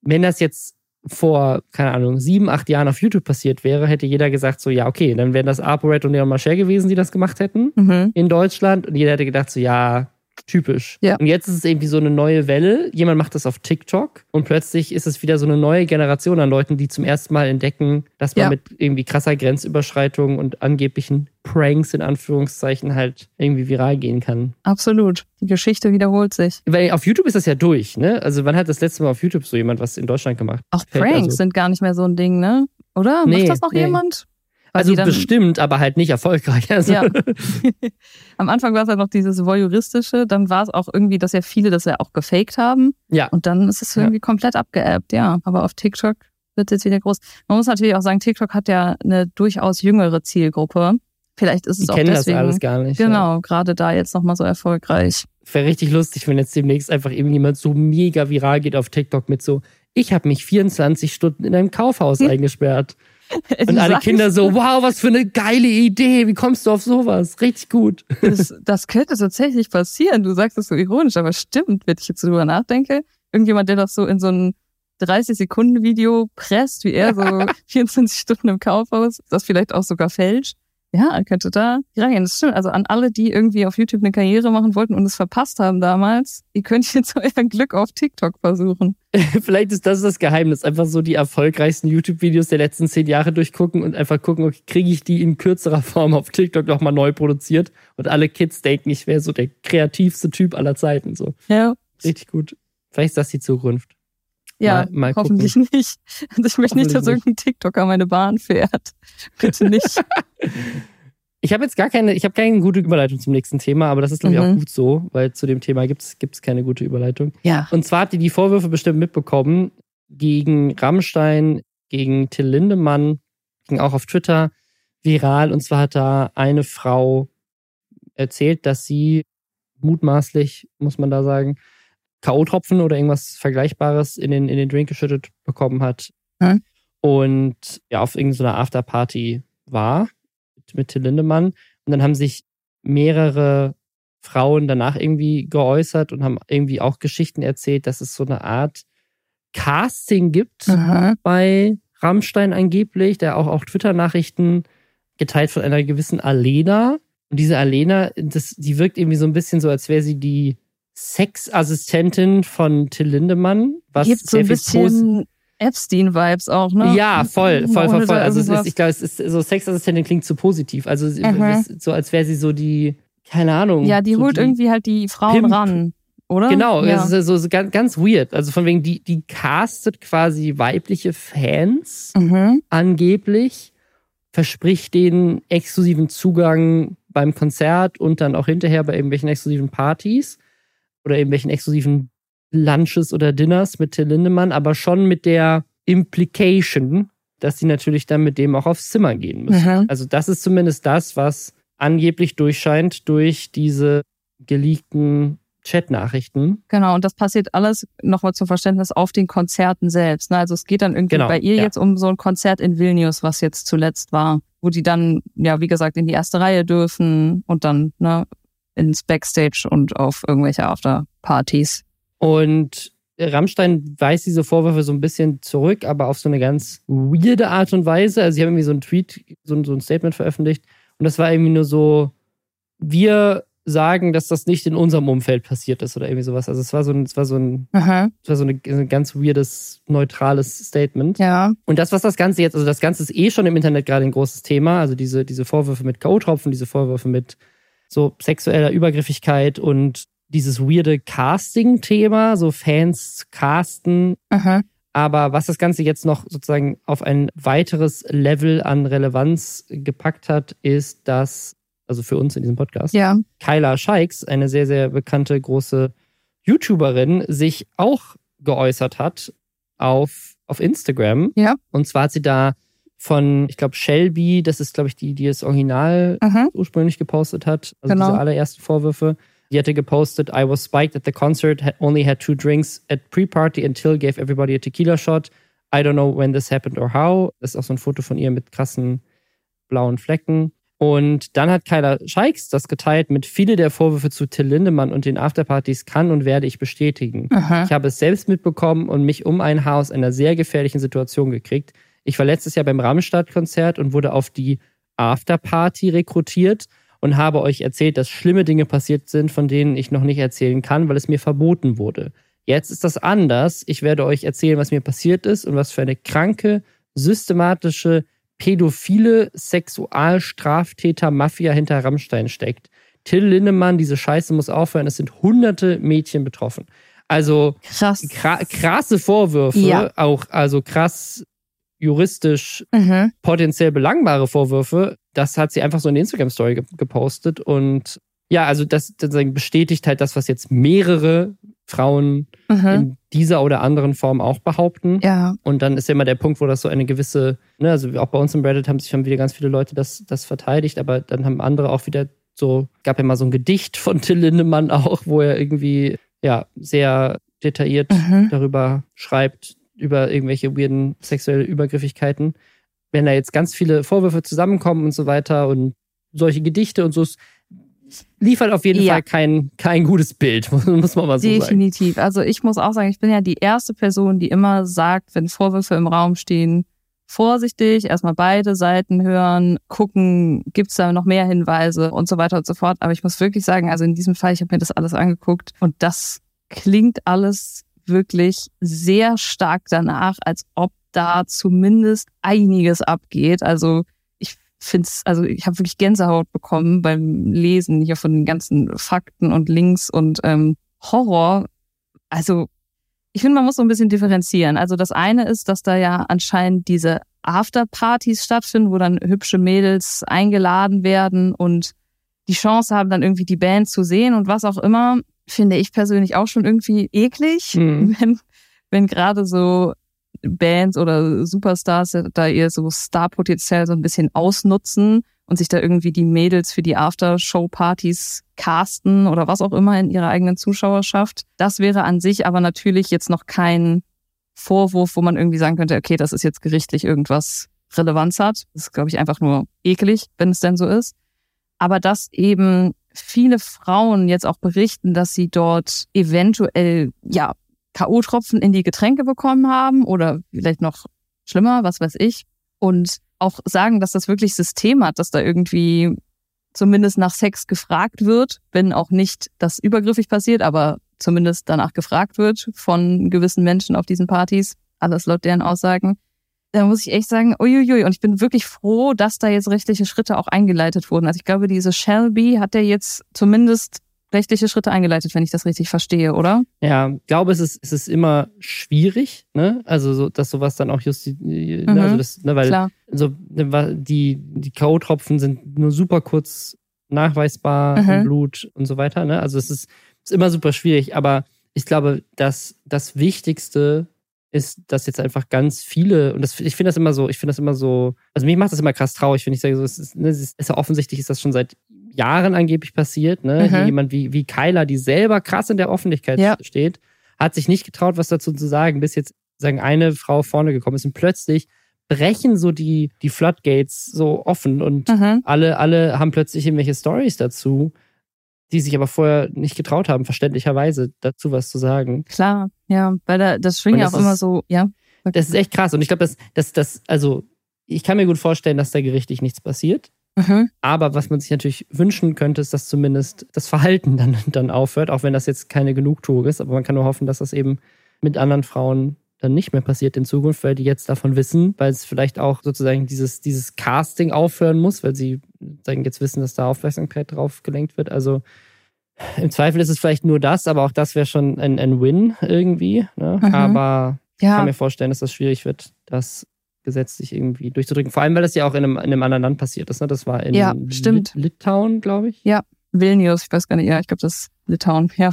[SPEAKER 1] wenn das jetzt vor, keine Ahnung, sieben, acht Jahren auf YouTube passiert wäre, hätte jeder gesagt, so, ja, okay, dann wären das ApoRed und Leon Marcher gewesen, die das gemacht hätten.
[SPEAKER 2] Mhm.
[SPEAKER 1] in Deutschland und jeder hätte gedacht, so ja, typisch.
[SPEAKER 2] Ja.
[SPEAKER 1] Und jetzt ist es irgendwie so eine neue Welle. Jemand macht das auf TikTok und plötzlich ist es wieder so eine neue Generation an Leuten, die zum ersten Mal entdecken, dass man
[SPEAKER 2] Ja.
[SPEAKER 1] mit irgendwie krasser Grenzüberschreitung und angeblichen Pranks in Anführungszeichen halt irgendwie viral gehen kann.
[SPEAKER 2] Absolut. Die Geschichte wiederholt sich.
[SPEAKER 1] Weil auf YouTube ist das ja durch, ne? Also wann hat das letzte Mal auf YouTube so jemand was in Deutschland gemacht?
[SPEAKER 2] Auch Pranks
[SPEAKER 1] also-
[SPEAKER 2] sind gar nicht mehr so ein Ding, ne? Oder?
[SPEAKER 1] Nee,
[SPEAKER 2] Macht das noch
[SPEAKER 1] nee.
[SPEAKER 2] jemand?
[SPEAKER 1] Also bestimmt, aber halt nicht erfolgreich. Also,
[SPEAKER 2] Ja. Am Anfang war es halt noch dieses Voyeuristische, dann war es auch irgendwie, dass ja viele das ja auch gefaked haben.
[SPEAKER 1] ja.
[SPEAKER 2] Und dann ist es
[SPEAKER 1] Ja.
[SPEAKER 2] irgendwie komplett abgeappt, ja. Aber auf TikTok wird es jetzt wieder groß. Man muss natürlich auch sagen, TikTok hat ja eine durchaus jüngere Zielgruppe. Vielleicht ist es
[SPEAKER 1] Die
[SPEAKER 2] auch
[SPEAKER 1] kennen das
[SPEAKER 2] deswegen.
[SPEAKER 1] alles gar nicht. Ja.
[SPEAKER 2] Genau, gerade da jetzt nochmal so erfolgreich.
[SPEAKER 1] Wäre richtig lustig, wenn jetzt demnächst einfach irgendjemand so mega viral geht auf TikTok mit so, ich habe mich 24 Stunden in einem Kaufhaus
[SPEAKER 2] Hm.
[SPEAKER 1] eingesperrt. Und alle Kinder so, wow, was für eine geile Idee, wie kommst du auf sowas? Richtig gut.
[SPEAKER 2] Das, das könnte tatsächlich passieren. Du sagst es so ironisch, aber stimmt, wenn ich jetzt drüber nachdenke. Irgendjemand, der das so in so ein 30-Sekunden-Video presst, wie er so 24 Stunden im Kaufhaus, das vielleicht auch sogar fälscht. Ja, könnte da reingehen. Das stimmt. Also an alle, die irgendwie auf YouTube eine Karriere machen wollten und es verpasst haben damals, ihr könnt jetzt euer Glück auf TikTok versuchen.
[SPEAKER 1] Vielleicht ist das das Geheimnis, einfach so die erfolgreichsten YouTube-Videos der letzten zehn Jahre durchgucken und einfach gucken, okay, kriege ich die in kürzerer Form auf TikTok nochmal neu produziert und alle Kids denken, ich wäre so der kreativste Typ aller Zeiten. So
[SPEAKER 2] Ja.
[SPEAKER 1] richtig gut. Vielleicht ist das die Zukunft.
[SPEAKER 2] Ja,
[SPEAKER 1] Mal- mal
[SPEAKER 2] hoffentlich nicht. Also ich möchte nicht, dass irgendein TikToker meine Bahn fährt. Bitte nicht.
[SPEAKER 1] Ich habe jetzt gar keine, ich habe keine gute Überleitung zum nächsten Thema, aber das ist, glaube ich, auch
[SPEAKER 2] Mhm.
[SPEAKER 1] gut so, weil zu dem Thema gibt es keine gute Überleitung.
[SPEAKER 2] Ja.
[SPEAKER 1] Und zwar habt ihr die Vorwürfe bestimmt mitbekommen gegen Rammstein, gegen Till Lindemann, ging auch auf Twitter, viral. Und zwar hat da eine Frau erzählt, dass sie mutmaßlich, muss man da sagen, K.O.-Tropfen oder irgendwas Vergleichbares in den, in den Drink geschüttet bekommen hat. Hm? Und ja, auf irgendeiner Afterparty war mit, mit Till Lindemann. Und dann haben sich mehrere Frauen danach irgendwie geäußert und haben irgendwie auch Geschichten erzählt, dass es so eine Art Casting gibt Aha. bei Rammstein angeblich, der auch auf Twitter-Nachrichten geteilt von einer gewissen Alena. Und diese Alena, das, die wirkt irgendwie so ein bisschen so, als wäre sie die Sexassistentin von Till Lindemann.
[SPEAKER 2] Was Gibt so ein bisschen Epstein-Vibes auch, ne?
[SPEAKER 1] Ja, voll, voll, voll, voll. Also ist, ich glaube, es ist so Sexassistentin klingt zu positiv. Also mhm. so, als wäre sie so die, keine Ahnung.
[SPEAKER 2] Ja, die
[SPEAKER 1] so
[SPEAKER 2] holt die irgendwie halt die Frauen Pimp. ran. Oder?
[SPEAKER 1] Genau, ja. es ist so, so ganz, ganz weird. Also von wegen, die, die castet quasi weibliche Fans mhm. angeblich, verspricht denen exklusiven Zugang beim Konzert und dann auch hinterher bei irgendwelchen exklusiven Partys oder irgendwelchen exklusiven Lunches oder Dinners mit Till Lindemann, aber schon mit der Implication, dass sie natürlich dann mit dem auch aufs Zimmer gehen müssen. Mhm. Also das ist zumindest das, was angeblich durchscheint durch diese geleakten Chatnachrichten.
[SPEAKER 2] Genau, und das passiert alles nochmal zum Verständnis auf den Konzerten selbst. Ne? Also es geht dann irgendwie genau, bei ihr ja. jetzt um so ein Konzert in Vilnius, was jetzt zuletzt war, wo die dann, ja, wie gesagt, in die erste Reihe dürfen und dann ne, ins Backstage und auf irgendwelche Afterpartys.
[SPEAKER 1] Und Rammstein weist diese Vorwürfe so ein bisschen zurück, aber auf so eine ganz weirde Art und Weise. Also sie haben irgendwie so ein Tweet, so, so ein Statement veröffentlicht und das war irgendwie nur so, wir sagen, dass das nicht in unserem Umfeld passiert ist oder irgendwie sowas. Also es war so ein, es war so ein, es war so eine, ein ganz weirdes, neutrales Statement.
[SPEAKER 2] Ja.
[SPEAKER 1] Und das, was das Ganze jetzt, also das Ganze ist eh schon im Internet gerade ein großes Thema. Also diese, diese Vorwürfe mit K.O.-Tropfen, diese Vorwürfe mit so sexueller Übergriffigkeit und dieses weirde Casting-Thema, so Fans casten. Aha. Aber was das Ganze jetzt noch sozusagen auf ein weiteres Level an Relevanz gepackt hat, ist, dass, also für uns in diesem Podcast,
[SPEAKER 2] ja.
[SPEAKER 1] Kyla Scheiks, eine sehr, sehr bekannte große YouTuberin, sich auch geäußert hat auf, auf Instagram.
[SPEAKER 2] Ja.
[SPEAKER 1] Und zwar hat sie da von, ich glaube, Shelby, das ist, glaube ich, die, die das Original mhm. ursprünglich gepostet hat, also genau. diese allerersten Vorwürfe. Die hatte gepostet, I was spiked at the concert, only had two drinks at pre-party until gave everybody a tequila shot. I don't know when this happened or how. Das ist auch so ein Foto von ihr mit krassen blauen Flecken. Und dann hat Kyla Scheiks das geteilt mit viele der Vorwürfe zu Till Lindemann und den Afterpartys kann und werde ich bestätigen. Aha. Ich habe es selbst mitbekommen und mich um ein Haar aus einer sehr gefährlichen Situation gekriegt. Ich war letztes Jahr beim Rammstadt-Konzert und wurde auf die Afterparty rekrutiert und habe euch erzählt, dass schlimme Dinge passiert sind, von denen ich noch nicht erzählen kann, weil es mir verboten wurde. Jetzt ist das anders. Ich werde euch erzählen, was mir passiert ist und was für eine kranke, systematische, pädophile Sexualstraftäter-Mafia hinter Rammstein steckt. Till Lindemann, diese Scheiße muss aufhören. Es sind hunderte Mädchen betroffen. Also
[SPEAKER 2] krass.
[SPEAKER 1] krasse Vorwürfe, ja. auch also krass juristisch mhm. potenziell belangbare Vorwürfe. Das hat sie einfach so in der Instagram-Story ge gepostet. Und ja, also das, das bestätigt halt das, was jetzt mehrere Frauen mhm. in dieser oder anderen Form auch behaupten.
[SPEAKER 2] Ja.
[SPEAKER 1] Und dann ist ja immer der Punkt, wo das so eine gewisse, ne, also auch bei uns im Reddit haben sich haben wieder ganz viele Leute das, das verteidigt, aber dann haben andere auch wieder so, gab ja mal so ein Gedicht von Till Lindemann auch, wo er irgendwie ja sehr detailliert mhm. darüber schreibt, über irgendwelche weirden sexuelle Übergriffigkeiten. Wenn da jetzt ganz viele Vorwürfe zusammenkommen und so weiter und solche Gedichte und so, liefert auf jeden ja. Fall kein, kein gutes Bild, muss man mal so
[SPEAKER 2] Definitiv. sagen. Definitiv. Also ich muss auch sagen, ich bin ja die erste Person, die immer sagt, wenn Vorwürfe im Raum stehen, vorsichtig, erstmal beide Seiten hören, gucken, gibt es da noch mehr Hinweise und so weiter und so fort. Aber ich muss wirklich sagen, also in diesem Fall, ich habe mir das alles angeguckt und das klingt alles wirklich sehr stark danach, als ob da zumindest einiges abgeht. Also ich finde es, also ich habe wirklich Gänsehaut bekommen beim Lesen hier von den ganzen Fakten und Links und ähm, Horror. Also ich finde, man muss so ein bisschen differenzieren. Also das eine ist, dass da ja anscheinend diese Afterpartys stattfinden, wo dann hübsche Mädels eingeladen werden und die Chance haben, dann irgendwie die Band zu sehen und was auch immer finde ich persönlich auch schon irgendwie eklig, mhm. wenn, wenn gerade so Bands oder Superstars da ihr so Starpotenzial so ein bisschen ausnutzen und sich da irgendwie die Mädels für die After-Show-Partys casten oder was auch immer in ihrer eigenen Zuschauerschaft. Das wäre an sich aber natürlich jetzt noch kein Vorwurf, wo man irgendwie sagen könnte, okay, das ist jetzt gerichtlich irgendwas Relevanz hat. Das ist, glaube ich, einfach nur eklig, wenn es denn so ist. Aber dass eben viele Frauen jetzt auch berichten, dass sie dort eventuell, ja, K.O.-Tropfen in die Getränke bekommen haben oder vielleicht noch schlimmer, was weiß ich. Und auch sagen, dass das wirklich System hat, dass da irgendwie zumindest nach Sex gefragt wird, wenn auch nicht das übergriffig passiert, aber zumindest danach gefragt wird von gewissen Menschen auf diesen Partys, alles laut deren Aussagen. Da muss ich echt sagen, uiuiui, und ich bin wirklich froh, dass da jetzt rechtliche Schritte auch eingeleitet wurden. Also ich glaube, diese Shelby hat der jetzt zumindest rechtliche Schritte eingeleitet, wenn ich das richtig verstehe, oder?
[SPEAKER 1] Ja, ich glaube, es ist, es ist immer schwierig, ne? Also, so, dass sowas dann auch justi ne? mhm, also das, ne, weil klar. so ne, die, die K.O.-Tropfen sind nur super kurz nachweisbar mhm. im Blut und so weiter, ne? Also es ist, ist immer super schwierig, aber ich glaube, dass das Wichtigste ist, dass jetzt einfach ganz viele, und das, ich finde das immer so, ich finde das immer so, also mich macht das immer krass traurig, wenn ich sage, so, es ist, ne, es ist ja offensichtlich ist das schon seit Jahren angeblich passiert. Ne? Mhm. Jemand wie, wie Kyla, die selber krass in der Öffentlichkeit ja. steht, hat sich nicht getraut, was dazu zu sagen, bis jetzt sagen eine Frau vorne gekommen ist und plötzlich brechen so die, die Floodgates so offen und mhm. alle, alle haben plötzlich irgendwelche Stories dazu, die sich aber vorher nicht getraut haben, verständlicherweise dazu was zu sagen.
[SPEAKER 2] Klar, ja, weil da, das schwingt ja auch ist, immer so, ja.
[SPEAKER 1] Das ist echt krass und ich glaube, dass, dass, dass, also ich kann mir gut vorstellen, dass da gerichtlich nichts passiert. Mhm. Aber was man sich natürlich wünschen könnte, ist, dass zumindest das Verhalten dann, dann aufhört, auch wenn das jetzt keine Genugtuung ist. Aber man kann nur hoffen, dass das eben mit anderen Frauen dann nicht mehr passiert in Zukunft, weil die jetzt davon wissen, weil es vielleicht auch sozusagen dieses, dieses Casting aufhören muss, weil sie sagen, jetzt wissen, dass da Aufmerksamkeit drauf gelenkt wird. Also im Zweifel ist es vielleicht nur das, aber auch das wäre schon ein, ein Win irgendwie. Ne? Mhm. Aber ja. ich kann mir vorstellen, dass das schwierig wird, das gesetzlich irgendwie durchzudrücken. Vor allem, weil das ja auch in einem, in einem anderen Land passiert ist. Ne? Das war in
[SPEAKER 2] ja,
[SPEAKER 1] Litauen, glaube ich.
[SPEAKER 2] Ja, Vilnius, ich weiß gar nicht, ja, ich glaube, das ist Litauen. Ja.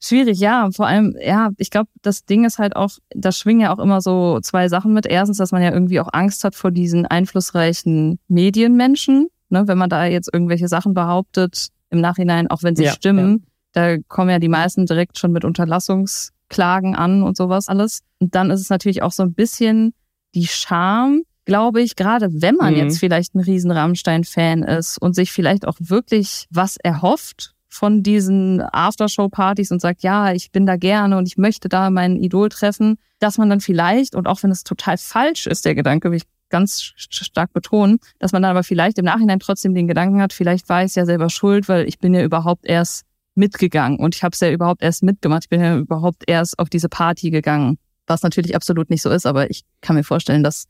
[SPEAKER 2] Schwierig, ja. Vor allem, ja, ich glaube, das Ding ist halt auch, da schwingen ja auch immer so zwei Sachen mit. Erstens, dass man ja irgendwie auch Angst hat vor diesen einflussreichen Medienmenschen. Ne? Wenn man da jetzt irgendwelche Sachen behauptet, im Nachhinein, auch wenn sie ja, stimmen, ja. da kommen ja die meisten direkt schon mit Unterlassungsklagen an und sowas alles. Und dann ist es natürlich auch so ein bisschen die Charme, glaube ich, gerade wenn man mhm. jetzt vielleicht ein riesen Rammstein-Fan ist und sich vielleicht auch wirklich was erhofft von diesen Aftershow-Partys und sagt, ja, ich bin da gerne und ich möchte da mein Idol treffen, dass man dann vielleicht, und auch wenn es total falsch ist, der Gedanke, will ich ganz stark betonen, dass man dann aber vielleicht im Nachhinein trotzdem den Gedanken hat, vielleicht war ich ja selber schuld, weil ich bin ja überhaupt erst mitgegangen und ich habe es ja überhaupt erst mitgemacht, ich bin ja überhaupt erst auf diese Party gegangen was natürlich absolut nicht so ist, aber ich kann mir vorstellen, dass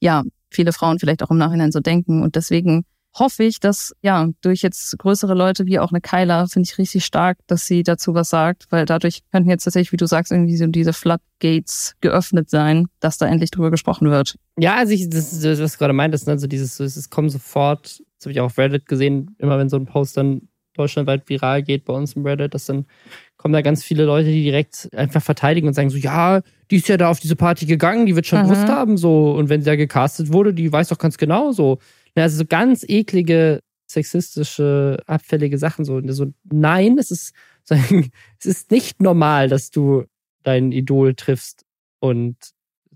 [SPEAKER 2] ja viele Frauen vielleicht auch im Nachhinein so denken und deswegen hoffe ich, dass ja durch jetzt größere Leute wie auch eine Kyla finde ich richtig stark, dass sie dazu was sagt, weil dadurch könnten jetzt tatsächlich, wie du sagst, irgendwie so diese Floodgates geöffnet sein, dass da endlich drüber gesprochen wird.
[SPEAKER 1] Ja, also ich, das, das was du gerade meintest, ne, so dieses, es kommt sofort, das habe ich auch auf Reddit gesehen, immer wenn so ein Post dann deutschlandweit viral geht bei uns im Reddit, dass dann kommen da ganz viele Leute, die direkt einfach verteidigen und sagen so, ja, die ist ja da auf diese Party gegangen, die wird schon mhm. gewusst haben, so. Und wenn sie da gecastet wurde, die weiß doch ganz genau, so. Also so ganz eklige, sexistische, abfällige Sachen, so. so nein, es ist, es ist nicht normal, dass du dein Idol triffst und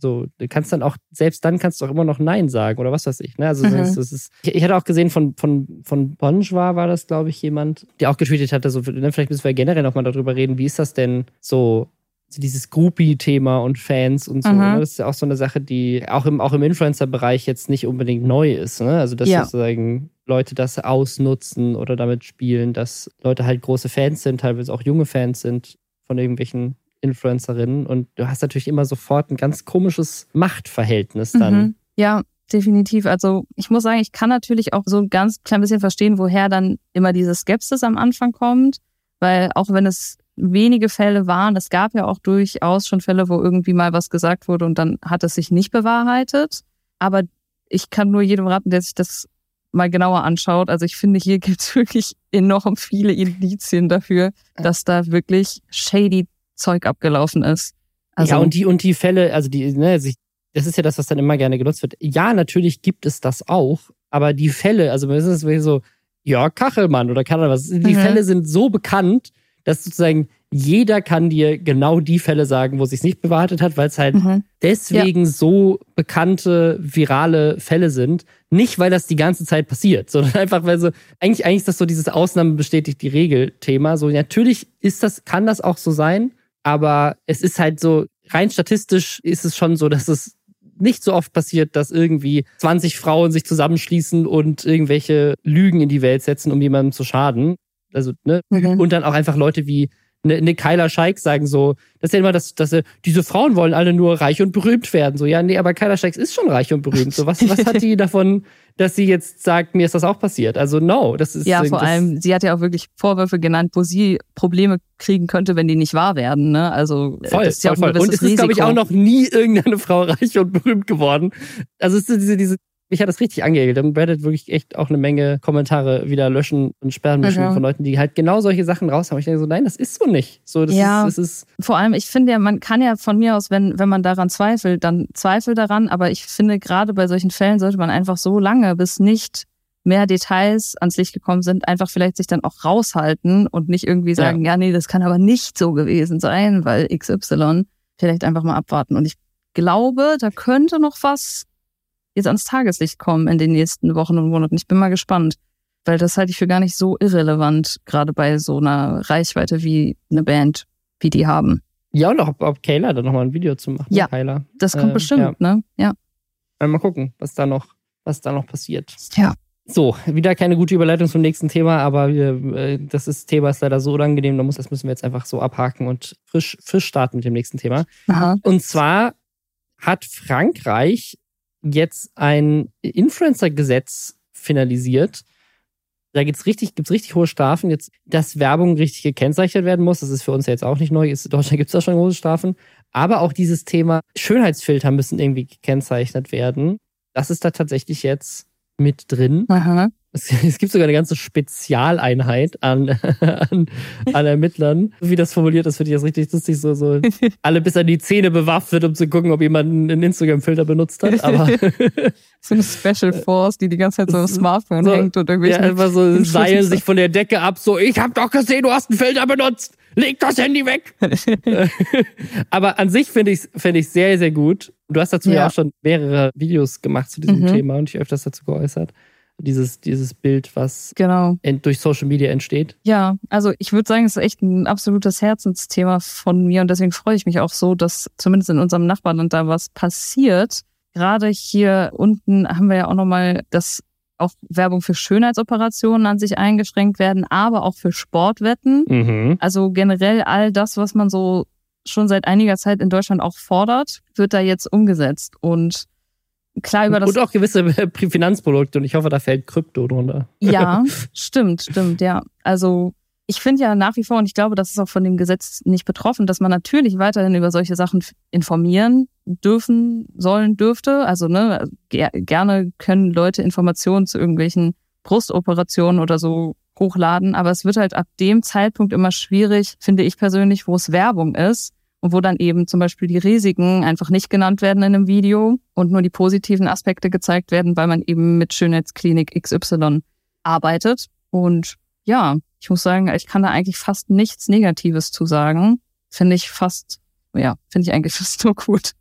[SPEAKER 1] so, du kannst dann auch, selbst dann kannst du auch immer noch Nein sagen oder was weiß ich. Ne? Also mhm. das, das ist, ich, ich, hatte auch gesehen, von, von, von Bonjour war das, glaube ich, jemand, der auch getweetet hatte, so, ne, vielleicht müssen wir generell nochmal darüber reden, wie ist das denn so, so dieses Groupie-Thema und Fans und so. Mhm. Ne? Das ist ja auch so eine Sache, die auch im, auch im Influencer-Bereich jetzt nicht unbedingt neu ist. Ne? Also, dass ja. sozusagen Leute das ausnutzen oder damit spielen, dass Leute halt große Fans sind, teilweise auch junge Fans sind von irgendwelchen Influencerin und du hast natürlich immer sofort ein ganz komisches Machtverhältnis dann. Mhm.
[SPEAKER 2] Ja, definitiv. Also ich muss sagen, ich kann natürlich auch so ein ganz klein bisschen verstehen, woher dann immer diese Skepsis am Anfang kommt, weil auch wenn es wenige Fälle waren, es gab ja auch durchaus schon Fälle, wo irgendwie mal was gesagt wurde und dann hat es sich nicht bewahrheitet. Aber ich kann nur jedem raten, der sich das mal genauer anschaut. Also ich finde, hier gibt es wirklich enorm viele Indizien dafür, dass da wirklich shady Zeug abgelaufen ist.
[SPEAKER 1] Also, ja, und die, und die Fälle, also die, ne, sich, das ist ja das, was dann immer gerne genutzt wird. Ja, natürlich gibt es das auch, aber die Fälle, also es ist so, ja, Kachelmann oder keine Ahnung was, die mhm. Fälle sind so bekannt, dass sozusagen jeder kann dir genau die Fälle sagen, wo es sich nicht bewahrheitet hat, weil es halt mhm. deswegen ja. so bekannte virale Fälle sind. Nicht, weil das die ganze Zeit passiert, sondern einfach, weil so, eigentlich, eigentlich ist das so dieses Ausnahme bestätigt die Regel-Thema. So, natürlich ist das, kann das auch so sein, aber es ist halt so, rein statistisch ist es schon so, dass es nicht so oft passiert, dass irgendwie 20 Frauen sich zusammenschließen und irgendwelche Lügen in die Welt setzen, um jemandem zu schaden. Also, ne? Mhm. Und dann auch einfach Leute wie eine, eine Kyla Scheik sagen so, das ist ja immer das, dass diese Frauen wollen alle nur reich und berühmt werden. So, ja, nee, aber Kyla Scheik ist schon reich und berühmt. So, was, was hat die davon, dass sie jetzt sagt, mir ist das auch passiert? Also, no, das ist.
[SPEAKER 2] Ja, vor allem, sie hat ja auch wirklich Vorwürfe genannt, wo sie Probleme kriegen könnte, wenn die nicht wahr werden, ne? Also,
[SPEAKER 1] voll, das ist ja voll, voll. Und es ist, glaube ich, auch noch nie irgendeine Frau reich und berühmt geworden. Also, es ist diese, diese mich hat das richtig angeregelt. Dann Reddit wirklich echt auch eine Menge Kommentare wieder löschen und sperren müssen mhm. von Leuten, die halt genau solche Sachen raus haben. Ich denke so, nein, das ist so nicht. So, das
[SPEAKER 2] ja,
[SPEAKER 1] ist, das ist
[SPEAKER 2] vor allem, ich finde ja, man kann ja von mir aus, wenn, wenn man daran zweifelt, dann zweifelt daran. Aber ich finde, gerade bei solchen Fällen sollte man einfach so lange, bis nicht mehr Details ans Licht gekommen sind, einfach vielleicht sich dann auch raushalten und nicht irgendwie sagen, ja, ja nee, das kann aber nicht so gewesen sein, weil XY vielleicht einfach mal abwarten. Und ich glaube, da könnte noch was jetzt ans Tageslicht kommen in den nächsten Wochen und Monaten. Ich bin mal gespannt, weil das halte ich für gar nicht so irrelevant, gerade bei so einer Reichweite wie eine Band, wie die haben.
[SPEAKER 1] Ja, und auch ob Kayla da nochmal ein Video zu machen.
[SPEAKER 2] Ja, Kayla. das kommt äh, bestimmt, ja. ne? Ja.
[SPEAKER 1] Mal gucken, was da noch, was da noch passiert.
[SPEAKER 2] Ja.
[SPEAKER 1] So, wieder keine gute Überleitung zum nächsten Thema, aber wir, äh, das ist, Thema ist leider so unangenehm, da muss, das müssen wir jetzt einfach so abhaken und frisch, frisch starten mit dem nächsten Thema. Aha. Und zwar hat Frankreich jetzt ein Influencer-Gesetz finalisiert. Da gibt's richtig, gibt's richtig hohe Strafen. Jetzt, dass Werbung richtig gekennzeichnet werden muss, das ist für uns ja jetzt auch nicht neu. In Deutschland gibt's da schon große Strafen. Aber auch dieses Thema Schönheitsfilter müssen irgendwie gekennzeichnet werden. Das ist da tatsächlich jetzt mit drin. Aha. Es, es, gibt sogar eine ganze Spezialeinheit an, an, an Ermittlern. Wie das formuliert ist, finde ich das richtig lustig. So, so alle bis an die Zähne bewaffnet, um zu gucken, ob jemand einen Instagram-Filter benutzt hat. Aber
[SPEAKER 2] so eine Special Force, die die ganze Zeit so am Smartphone so, hängt und irgendwie.
[SPEAKER 1] Ja, einfach so seilen sich von der Decke ab. So, ich habe doch gesehen, du hast einen Filter benutzt. Leg das Handy weg. aber an sich finde ich es find ich sehr, sehr gut. Du hast dazu ja. ja auch schon mehrere Videos gemacht zu diesem mhm. Thema und dich öfters dazu geäußert dieses, dieses Bild, was
[SPEAKER 2] genau.
[SPEAKER 1] durch Social Media entsteht.
[SPEAKER 2] Ja, also ich würde sagen, es ist echt ein absolutes Herzensthema von mir und deswegen freue ich mich auch so, dass zumindest in unserem Nachbarland da was passiert. Gerade hier unten haben wir ja auch nochmal, dass auch Werbung für Schönheitsoperationen an sich eingeschränkt werden, aber auch für Sportwetten. Mhm. Also generell all das, was man so schon seit einiger Zeit in Deutschland auch fordert, wird da jetzt umgesetzt. Und klar über das.
[SPEAKER 1] Und auch gewisse Finanzprodukte und ich hoffe, da fällt Krypto drunter.
[SPEAKER 2] Ja, stimmt, stimmt, ja. Also ich finde ja nach wie vor, und ich glaube, das ist auch von dem Gesetz nicht betroffen, dass man natürlich weiterhin über solche Sachen informieren dürfen, sollen, dürfte. Also ne, ger gerne können Leute Informationen zu irgendwelchen Brustoperationen oder so hochladen, aber es wird halt ab dem Zeitpunkt immer schwierig, finde ich persönlich, wo es Werbung ist und wo dann eben zum Beispiel die Risiken einfach nicht genannt werden in einem Video und nur die positiven Aspekte gezeigt werden, weil man eben mit Schönheitsklinik XY arbeitet. Und ja, ich muss sagen, ich kann da eigentlich fast nichts Negatives zu sagen. Finde ich fast, ja, finde ich eigentlich fast nur gut.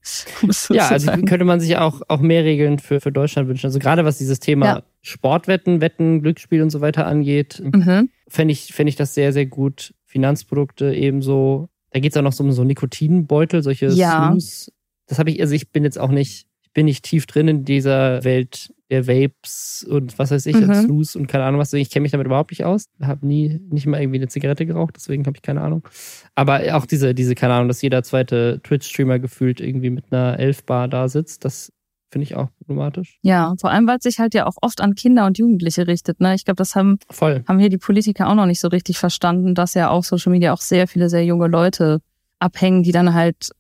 [SPEAKER 1] ja, also sagen. könnte man sich auch, auch mehr Regeln für, für Deutschland wünschen. Also gerade was dieses Thema ja. Sportwetten, Wetten, Glücksspiel und so weiter angeht, mhm. fände ich, fände ich das sehr, sehr gut. Finanzprodukte ebenso. Da geht es auch noch so um so Nikotinbeutel, solche ja. Snooze. Das habe ich, also ich bin jetzt auch nicht, ich bin nicht tief drin in dieser Welt der Vapes und was weiß ich, mhm. und Snooze und keine Ahnung was. Ich kenne mich damit überhaupt nicht aus. Habe nie, nicht mal irgendwie eine Zigarette geraucht, deswegen habe ich keine Ahnung. Aber auch diese, diese, keine Ahnung, dass jeder zweite Twitch-Streamer gefühlt irgendwie mit einer Elfbar da sitzt, das Finde ich auch problematisch.
[SPEAKER 2] Ja, vor allem, weil es sich halt ja auch oft an Kinder und Jugendliche richtet. Ne? Ich glaube, das haben, Voll. haben hier die Politiker auch noch nicht so richtig verstanden, dass ja auch Social Media auch sehr viele sehr junge Leute abhängen, die dann halt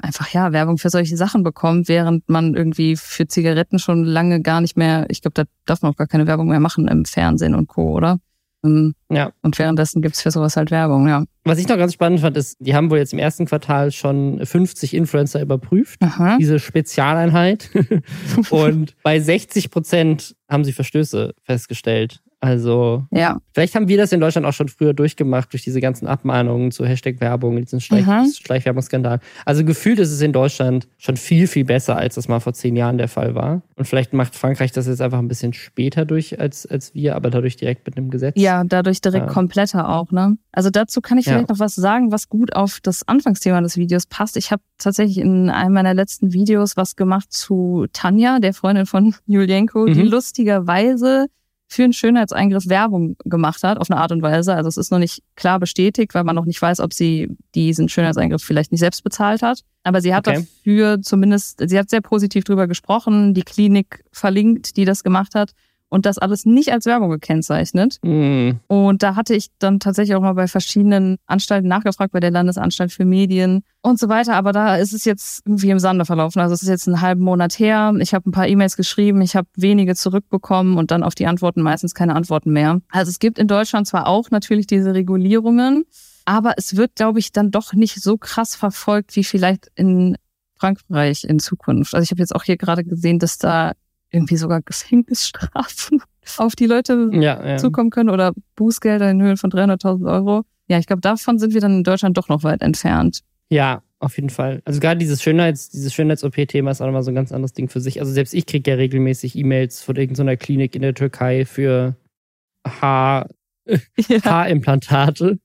[SPEAKER 2] einfach ja Werbung für solche Sachen bekommen, während man irgendwie für Zigaretten schon lange gar nicht mehr, ich glaube, da darf man auch gar keine Werbung mehr machen im Fernsehen und Co., oder? Ähm,
[SPEAKER 1] Ja.
[SPEAKER 2] Und währenddessen gibt's für sowas halt Werbung, ja.
[SPEAKER 1] Was ich noch ganz spannend fand, ist, die haben wohl jetzt im ersten Quartal schon 50 Influencer überprüft.
[SPEAKER 2] Aha.
[SPEAKER 1] Diese Spezialeinheit. Und bei 60 Prozent haben sie Verstöße festgestellt. Also
[SPEAKER 2] Ja.
[SPEAKER 1] Vielleicht haben wir das in Deutschland auch schon früher durchgemacht durch diese ganzen Abmahnungen zu Hashtag-Werbung, diesen Schleich
[SPEAKER 2] Mhm.
[SPEAKER 1] Schleichwerbungsskandal. Also gefühlt ist es in Deutschland schon viel, viel besser, als das mal vor zehn Jahren der Fall war. Und vielleicht macht Frankreich das jetzt einfach ein bisschen später durch als, als wir, aber dadurch direkt mit einem Gesetz.
[SPEAKER 2] Ja, dadurch direkt
[SPEAKER 1] Ja.
[SPEAKER 2] kompletter auch, ne? Also dazu kann ich
[SPEAKER 1] Ja.
[SPEAKER 2] vielleicht noch was sagen, was gut auf das Anfangsthema des Videos passt. Ich habe tatsächlich in einem meiner letzten Videos was gemacht zu Tanja, der Freundin von Julienko, die
[SPEAKER 1] Mhm.
[SPEAKER 2] lustigerweise für einen Schönheitseingriff Werbung gemacht hat, auf eine Art und Weise. Also es ist noch nicht klar bestätigt, weil man noch nicht weiß, ob sie diesen Schönheitseingriff vielleicht nicht selbst bezahlt hat. Aber sie hat
[SPEAKER 1] Okay.
[SPEAKER 2] dafür zumindest, sie hat sehr positiv drüber gesprochen, die Klinik verlinkt, die das gemacht hat und das alles nicht als Werbung gekennzeichnet.
[SPEAKER 1] Hm,
[SPEAKER 2] Und da hatte ich dann tatsächlich auch mal bei verschiedenen Anstalten nachgefragt, bei der Landesanstalt für Medien und so weiter. Aber da ist es jetzt irgendwie im Sande verlaufen. Also es ist jetzt einen halben Monat her. Ich habe ein paar E-Mails geschrieben, ich habe wenige zurückbekommen und dann auf die Antworten meistens keine Antworten mehr. Also es gibt in Deutschland zwar auch natürlich diese Regulierungen, aber es wird, glaube ich, dann doch nicht so krass verfolgt wie vielleicht in Frankreich in Zukunft. Also ich habe jetzt auch hier gerade gesehen, dass da irgendwie sogar Gefängnisstrafen auf die Leute
[SPEAKER 1] ja, ja.
[SPEAKER 2] zukommen können oder Bußgelder in Höhe von 300.000 Euro. Ja, ich glaube, davon sind wir dann in Deutschland doch noch weit entfernt.
[SPEAKER 1] ja, auf jeden Fall. Also gerade dieses Schönheits, dieses Schönheits-OP-Thema ist auch nochmal so ein ganz anderes Ding für sich. Also selbst ich kriege ja regelmäßig E-Mails von irgendeiner Klinik in der Türkei für Haar,
[SPEAKER 2] Ja.
[SPEAKER 1] Haarimplantate.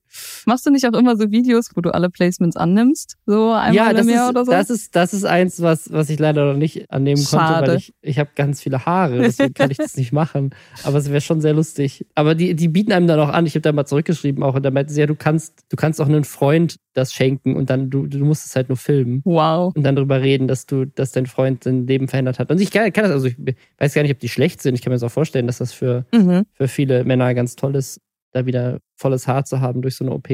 [SPEAKER 2] Machst du nicht auch immer so Videos, wo du alle Placements annimmst? So einmal
[SPEAKER 1] ja, das ist,
[SPEAKER 2] oder so?
[SPEAKER 1] das ist das ist eins, was was ich leider noch nicht annehmen konnte,
[SPEAKER 2] Schade.
[SPEAKER 1] weil ich ich habe ganz viele Haare, deswegen kann ich das nicht machen. Aber es wäre schon sehr lustig. Aber die die bieten einem dann auch an. Ich habe da mal zurückgeschrieben auch und da meinten sie ja, du kannst du kannst auch einem Freund das schenken und dann du du musst es halt nur filmen
[SPEAKER 2] wow.
[SPEAKER 1] und dann darüber reden, dass du dass dein Freund sein Leben verändert hat. Und ich kann, kann das also ich weiß gar nicht, ob die schlecht sind. Ich kann mir das auch vorstellen, dass das für
[SPEAKER 2] Mhm.
[SPEAKER 1] für viele Männer ganz toll ist, da wieder volles Haar zu haben durch so eine OP.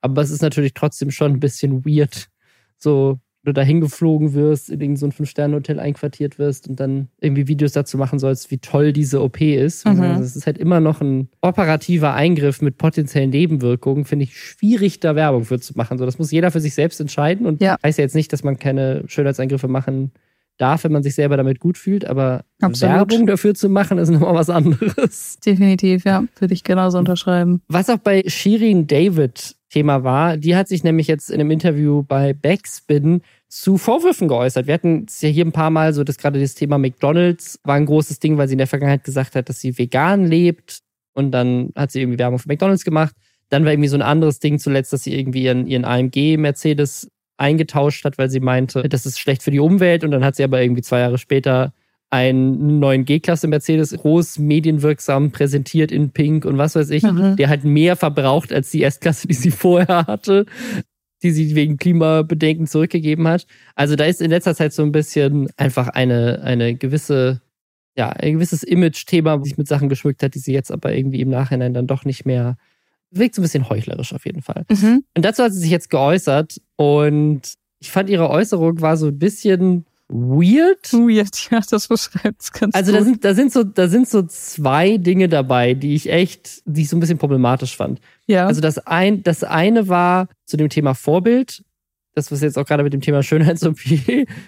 [SPEAKER 1] Aber es ist natürlich trotzdem schon ein bisschen weird, so du da hingeflogen wirst, in irgendein so ein Fünf-Sterne-Hotel einquartiert wirst und dann irgendwie Videos dazu machen sollst, wie toll diese OP ist.
[SPEAKER 2] Mhm.
[SPEAKER 1] Also Es ist halt immer noch ein operativer Eingriff mit potenziellen Nebenwirkungen, finde ich schwierig, da Werbung für zu machen. So, das muss jeder für sich selbst entscheiden und
[SPEAKER 2] Ja.
[SPEAKER 1] heißt ja jetzt nicht, dass man keine Schönheitseingriffe machen darf, wenn man sich selber damit gut fühlt, aber
[SPEAKER 2] Absolut.
[SPEAKER 1] Werbung dafür zu machen, ist nochmal was anderes.
[SPEAKER 2] Definitiv, ja. Würde ich genauso unterschreiben.
[SPEAKER 1] Was auch bei Shirin David Thema war, die hat sich nämlich jetzt in einem Interview bei Backspin zu Vorwürfen geäußert. Wir hatten es ja hier ein paar Mal so, dass gerade das Thema McDonalds war ein großes Ding, weil sie in der Vergangenheit gesagt hat, dass sie vegan lebt und dann hat sie irgendwie Werbung für McDonalds gemacht. Dann war irgendwie so ein anderes Ding zuletzt, dass sie irgendwie ihren, ihren AMG Mercedes eingetauscht hat, weil sie meinte, das ist schlecht für die Umwelt und dann hat sie aber irgendwie zwei Jahre später einen neuen G-Klasse Mercedes groß medienwirksam präsentiert in Pink und was weiß ich,
[SPEAKER 2] Mhm.
[SPEAKER 1] der halt mehr verbraucht als die S-Klasse, die sie vorher hatte, die sie wegen Klimabedenken zurückgegeben hat. Also da ist in letzter Zeit so ein bisschen einfach eine, eine gewisse, ja, ein gewisses Image-Thema, wo sich mit Sachen geschmückt hat, die sie jetzt aber irgendwie im Nachhinein dann doch nicht mehr wirkt so ein bisschen heuchlerisch auf jeden Fall.
[SPEAKER 2] Mhm.
[SPEAKER 1] Und dazu hat sie sich jetzt geäußert und ich fand ihre Äußerung war so ein bisschen weird.
[SPEAKER 2] Weird, ja, das beschreibt es ganz
[SPEAKER 1] Also da
[SPEAKER 2] gut.
[SPEAKER 1] sind, da sind so, da sind so zwei Dinge dabei, die ich echt, die ich so ein bisschen problematisch fand.
[SPEAKER 2] ja.
[SPEAKER 1] Also das ein, das eine war zu dem Thema Vorbild. Das was jetzt auch gerade mit dem Thema Schönheits-OP.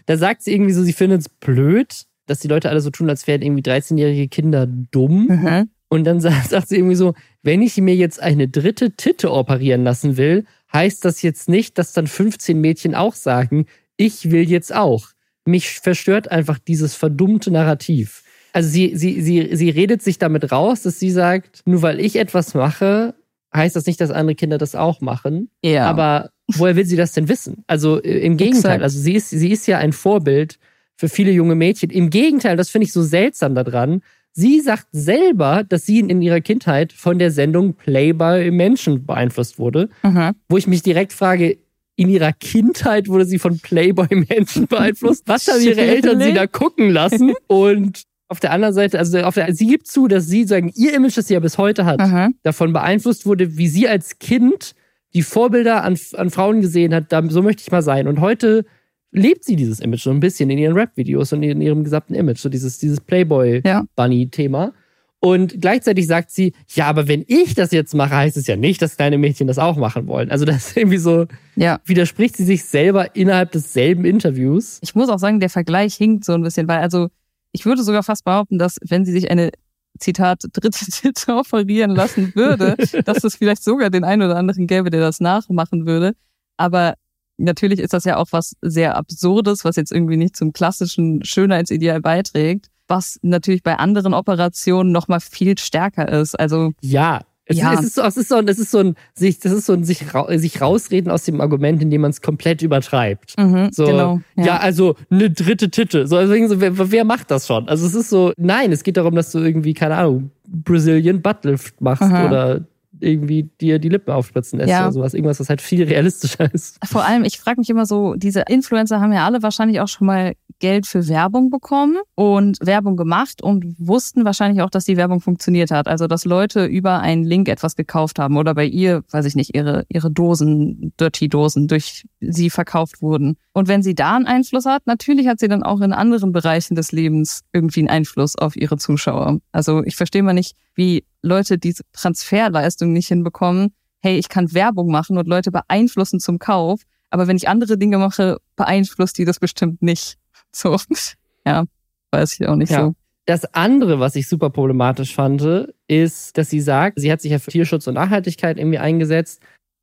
[SPEAKER 1] Da sagt sie irgendwie so, sie findet es blöd, dass die Leute alle so tun, als wären irgendwie 13-jährige Kinder dumm.
[SPEAKER 2] mhm.
[SPEAKER 1] Und dann sagt, sie irgendwie so, wenn ich mir jetzt eine dritte Titte operieren lassen will, heißt das jetzt nicht, dass dann 15 Mädchen auch sagen, ich will jetzt auch. Mich verstört einfach dieses verdummte Narrativ. Also sie, sie, sie, sie redet sich damit raus, dass sie sagt, nur weil ich etwas mache, heißt das nicht, dass andere Kinder das auch machen.
[SPEAKER 2] Ja.
[SPEAKER 1] Aber woher will sie das denn wissen? Also äh, im Gegenteil,
[SPEAKER 2] Exakt.
[SPEAKER 1] also sie ist, sie ist ja ein Vorbild für viele junge Mädchen. Im Gegenteil, das finde ich so seltsam daran. Sie sagt selber, dass sie in ihrer Kindheit von der Sendung Playboy Menschen beeinflusst wurde,
[SPEAKER 2] mhm.
[SPEAKER 1] wo ich mich direkt frage, in ihrer Kindheit wurde sie von Playboy Menschen beeinflusst. Was haben ihre Eltern sie da gucken lassen? Und auf der anderen Seite, also auf der, sie gibt zu, dass sie sagen, ihr Image, das sie ja bis heute hat,
[SPEAKER 2] Mhm.
[SPEAKER 1] davon beeinflusst wurde, wie sie als Kind die Vorbilder an, an Frauen gesehen hat, da, so möchte ich mal sein. Und heute lebt sie dieses Image so ein bisschen in ihren Rap-Videos und in ihrem gesamten Image, so dieses, dieses
[SPEAKER 2] Ja.
[SPEAKER 1] Playboy-Bunny-Thema. Und gleichzeitig sagt sie, ja, aber wenn ich das jetzt mache, heißt es ja nicht, dass kleine Mädchen das auch machen wollen. Also das ist irgendwie so, ja. widerspricht sie sich selber innerhalb desselben Interviews.
[SPEAKER 2] Ich muss auch sagen, der Vergleich hinkt so ein bisschen, weil also ich würde sogar fast behaupten, dass wenn sie sich eine Zitat, dritte Titel offerieren lassen würde, dass es vielleicht sogar den einen oder anderen gäbe, der das nachmachen würde. Aber natürlich ist das ja auch was sehr Absurdes, was jetzt irgendwie nicht zum klassischen Schönheitsideal beiträgt was natürlich bei anderen Operationen noch mal viel stärker ist. Also
[SPEAKER 1] ja, es, ja. es, ist so, es ist so, es ist so ein sich, das ist so ein sich, sich rausreden aus dem Argument, indem man es komplett übertreibt.
[SPEAKER 2] Mhm,
[SPEAKER 1] so,
[SPEAKER 2] genau,
[SPEAKER 1] ja. ja. also eine dritte Titte. So, also so, wer, wer macht das schon? Also es ist so, nein, es geht darum, dass du irgendwie keine Ahnung Brazilian Buttlift machst Aha. oder irgendwie dir die Lippen aufspritzen lässt ja. oder sowas. Irgendwas, was halt viel realistischer ist.
[SPEAKER 2] Vor allem, ich frage mich immer so, diese Influencer haben ja alle wahrscheinlich auch schon mal Geld für Werbung bekommen und Werbung gemacht und wussten wahrscheinlich auch, dass die Werbung funktioniert hat. Also, dass Leute über einen Link etwas gekauft haben oder bei ihr, weiß ich nicht, ihre, ihre Dosen, Dirty-Dosen durch sie verkauft wurden. Und wenn sie da einen Einfluss hat, natürlich hat sie dann auch in anderen Bereichen des Lebens irgendwie einen Einfluss auf ihre Zuschauer. Also, ich verstehe mal nicht, wie Leute diese Transferleistung nicht hinbekommen. Hey, ich kann Werbung machen und Leute beeinflussen zum Kauf. Aber wenn ich andere Dinge mache, beeinflusst die das bestimmt nicht. So, ja, weiß ich auch nicht ja. so.
[SPEAKER 1] Das andere, was ich super problematisch fand, ist, dass sie sagt, sie hat sich ja für Tierschutz und Nachhaltigkeit irgendwie eingesetzt.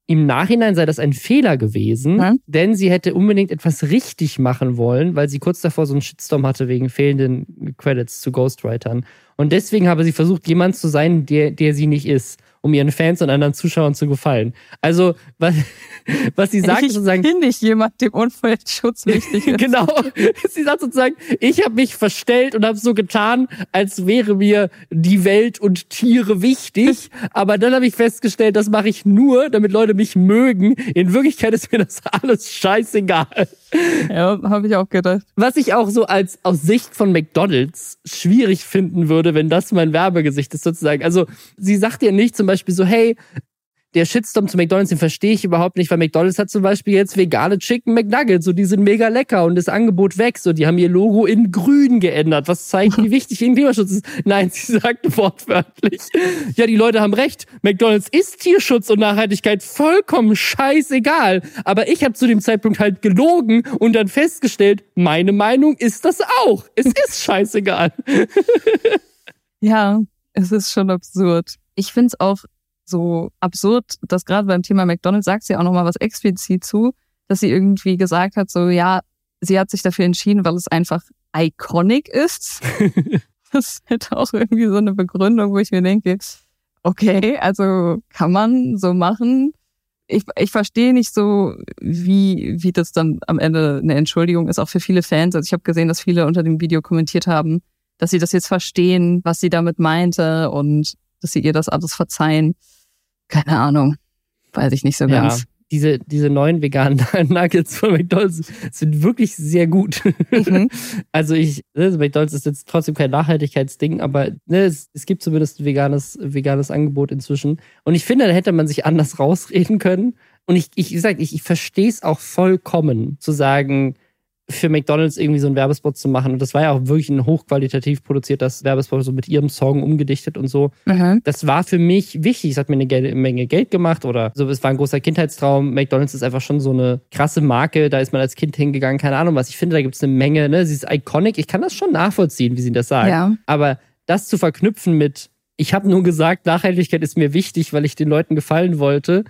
[SPEAKER 1] Im Nachhinein sei das ein Fehler gewesen, hm? denn sie hätte unbedingt etwas richtig machen wollen, weil sie kurz davor so einen Shitstorm hatte wegen fehlenden Credits zu Ghostwritern. Und deswegen habe sie versucht, jemand zu sein, der, der sie nicht ist um ihren Fans und anderen Zuschauern zu gefallen. Also, was, was sie sagt,
[SPEAKER 2] ich
[SPEAKER 1] sozusagen.
[SPEAKER 2] Ich bin nicht jemand, dem Umweltschutz wichtig ist.
[SPEAKER 1] genau. Sie sagt sozusagen, ich habe mich verstellt und habe so getan, als wäre mir die Welt und Tiere wichtig. Aber dann habe ich festgestellt, das mache ich nur, damit Leute mich mögen. In Wirklichkeit ist mir das alles scheißegal.
[SPEAKER 2] Ja, habe ich auch gedacht.
[SPEAKER 1] Was ich auch so als aus Sicht von McDonalds schwierig finden würde, wenn das mein Werbegesicht ist sozusagen. Also sie sagt ja nicht zum Beispiel so, hey, der Shitstorm zu McDonalds, den verstehe ich überhaupt nicht, weil McDonalds hat zum Beispiel jetzt vegane Chicken McNuggets, so die sind mega lecker und das Angebot wächst, so die haben ihr Logo in grün geändert, was zeigt, wie wichtig ihnen Klimaschutz ist. Nein, sie sagt wortwörtlich, ja, die Leute haben recht, McDonalds ist Tierschutz und Nachhaltigkeit vollkommen scheißegal, aber ich habe zu dem Zeitpunkt halt gelogen und dann festgestellt, meine Meinung ist das auch. Es ist scheißegal.
[SPEAKER 2] ja, es ist schon absurd. Ich finde es auch so absurd, dass gerade beim Thema McDonald's sagt sie auch nochmal was explizit zu, dass sie irgendwie gesagt hat, so ja, sie hat sich dafür entschieden, weil es einfach iconic ist. das ist halt auch irgendwie so eine Begründung, wo ich mir denke, okay, also kann man so machen. Ich, ich verstehe nicht so, wie, wie das dann am Ende eine Entschuldigung ist, auch für viele Fans. Also ich habe gesehen, dass viele unter dem Video kommentiert haben, dass sie das jetzt verstehen, was sie damit meinte und dass sie ihr das alles verzeihen. Keine Ahnung. Weiß ich nicht so ganz. Ja,
[SPEAKER 1] diese, diese neuen veganen Nuggets von McDonalds sind wirklich sehr gut. Mhm. Also ich, ne, McDonalds ist jetzt trotzdem kein Nachhaltigkeitsding, aber ne, es, es gibt zumindest ein veganes, veganes Angebot inzwischen. Und ich finde, da hätte man sich anders rausreden können. Und ich, ich, wie gesagt, ich, ich verstehe es auch vollkommen, zu sagen, für McDonalds irgendwie so einen Werbespot zu machen. Und das war ja auch wirklich ein hochqualitativ produziertes Werbespot, so mit ihrem Song umgedichtet und so. Mhm. Das war für mich wichtig. Es hat mir eine Menge Geld gemacht oder so. Es war ein großer Kindheitstraum. McDonalds ist einfach schon so eine krasse Marke. Da ist man als Kind hingegangen. Keine Ahnung was. Ich finde, da gibt es eine Menge. Ne? Sie ist iconic. Ich kann das schon nachvollziehen, wie sie das sagen. Ja. Aber das zu verknüpfen mit, ich habe nur gesagt, Nachhaltigkeit ist mir wichtig, weil ich den Leuten gefallen wollte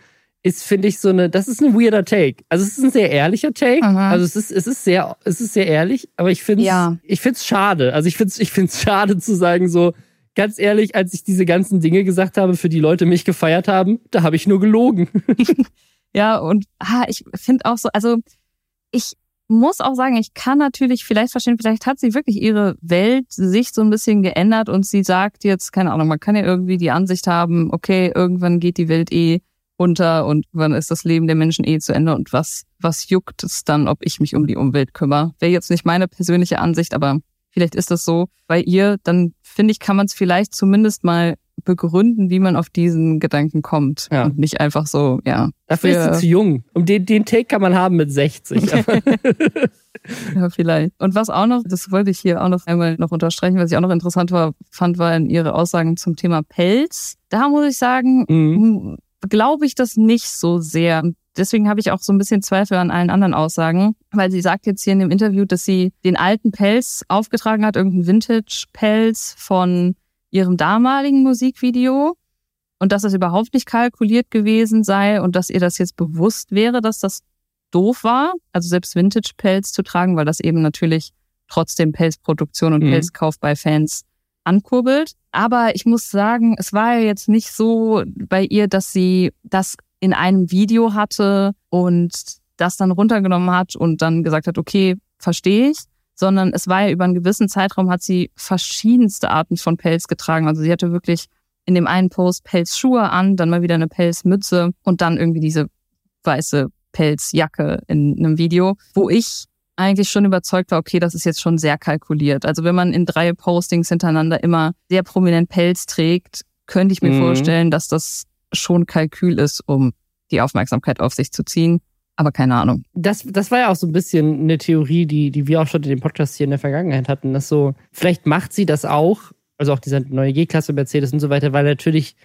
[SPEAKER 1] ist, finde ich, so eine, das ist ein weirder Take. Also es ist ein sehr ehrlicher Take. Aha. Also es ist, es ist sehr, es ist sehr ehrlich, aber ich finde es, ja. ich finde es schade. Also ich finde es, ich finde es schade zu sagen so, ganz ehrlich, als ich diese ganzen Dinge gesagt habe, für die Leute mich gefeiert haben, da habe ich nur gelogen.
[SPEAKER 2] ja, und ah, ich finde auch so, also ich muss auch sagen, ich kann natürlich vielleicht verstehen, vielleicht hat sie wirklich ihre Weltsicht so ein bisschen geändert und sie sagt jetzt, keine Ahnung, man kann ja irgendwie die Ansicht haben, okay, irgendwann geht die Welt eh unter und wann ist das Leben der Menschen eh zu Ende und was, was juckt es dann, ob ich mich um die Umwelt kümmere? Wäre jetzt nicht meine persönliche Ansicht, aber vielleicht ist das so bei ihr, dann finde ich, kann man es vielleicht zumindest mal begründen, wie man auf diesen Gedanken kommt. Ja. Und nicht einfach so, ja.
[SPEAKER 1] Dafür ist sie zu jung. Um den, den Take kann man haben mit 60.
[SPEAKER 2] ja, vielleicht. Und was auch noch, das wollte ich hier auch noch einmal noch unterstreichen, was ich auch noch interessant war, fand, waren ihre Aussagen zum Thema Pelz. Da muss ich sagen, mhm. Glaube ich das nicht so sehr. Deswegen habe ich auch so ein bisschen Zweifel an allen anderen Aussagen, weil sie sagt jetzt hier in dem Interview, dass sie den alten Pelz aufgetragen hat, irgendeinen Vintage-Pelz von ihrem damaligen Musikvideo und dass das überhaupt nicht kalkuliert gewesen sei und dass ihr das jetzt bewusst wäre, dass das doof war, also selbst Vintage-Pelz zu tragen, weil das eben natürlich trotzdem Pelzproduktion und mhm. Pelzkauf bei Fans ankurbelt. Aber ich muss sagen, es war ja jetzt nicht so bei ihr, dass sie das in einem Video hatte und das dann runtergenommen hat und dann gesagt hat, okay, verstehe ich, sondern es war ja über einen gewissen Zeitraum hat sie verschiedenste Arten von Pelz getragen. Also sie hatte wirklich in dem einen Post Pelzschuhe an, dann mal wieder eine Pelzmütze und dann irgendwie diese weiße Pelzjacke in einem Video, wo ich eigentlich schon überzeugt war, okay, das ist jetzt schon sehr kalkuliert. Also wenn man in drei Postings hintereinander immer sehr prominent Pelz trägt, könnte ich mir mhm. vorstellen, dass das schon Kalkül ist, um die Aufmerksamkeit auf sich zu ziehen. Aber keine Ahnung.
[SPEAKER 1] Das, das war ja auch so ein bisschen eine Theorie, die, die wir auch schon in dem Podcast hier in der Vergangenheit hatten, dass so, vielleicht macht sie das auch, also auch dieser neue G-Klasse Mercedes und so weiter, weil natürlich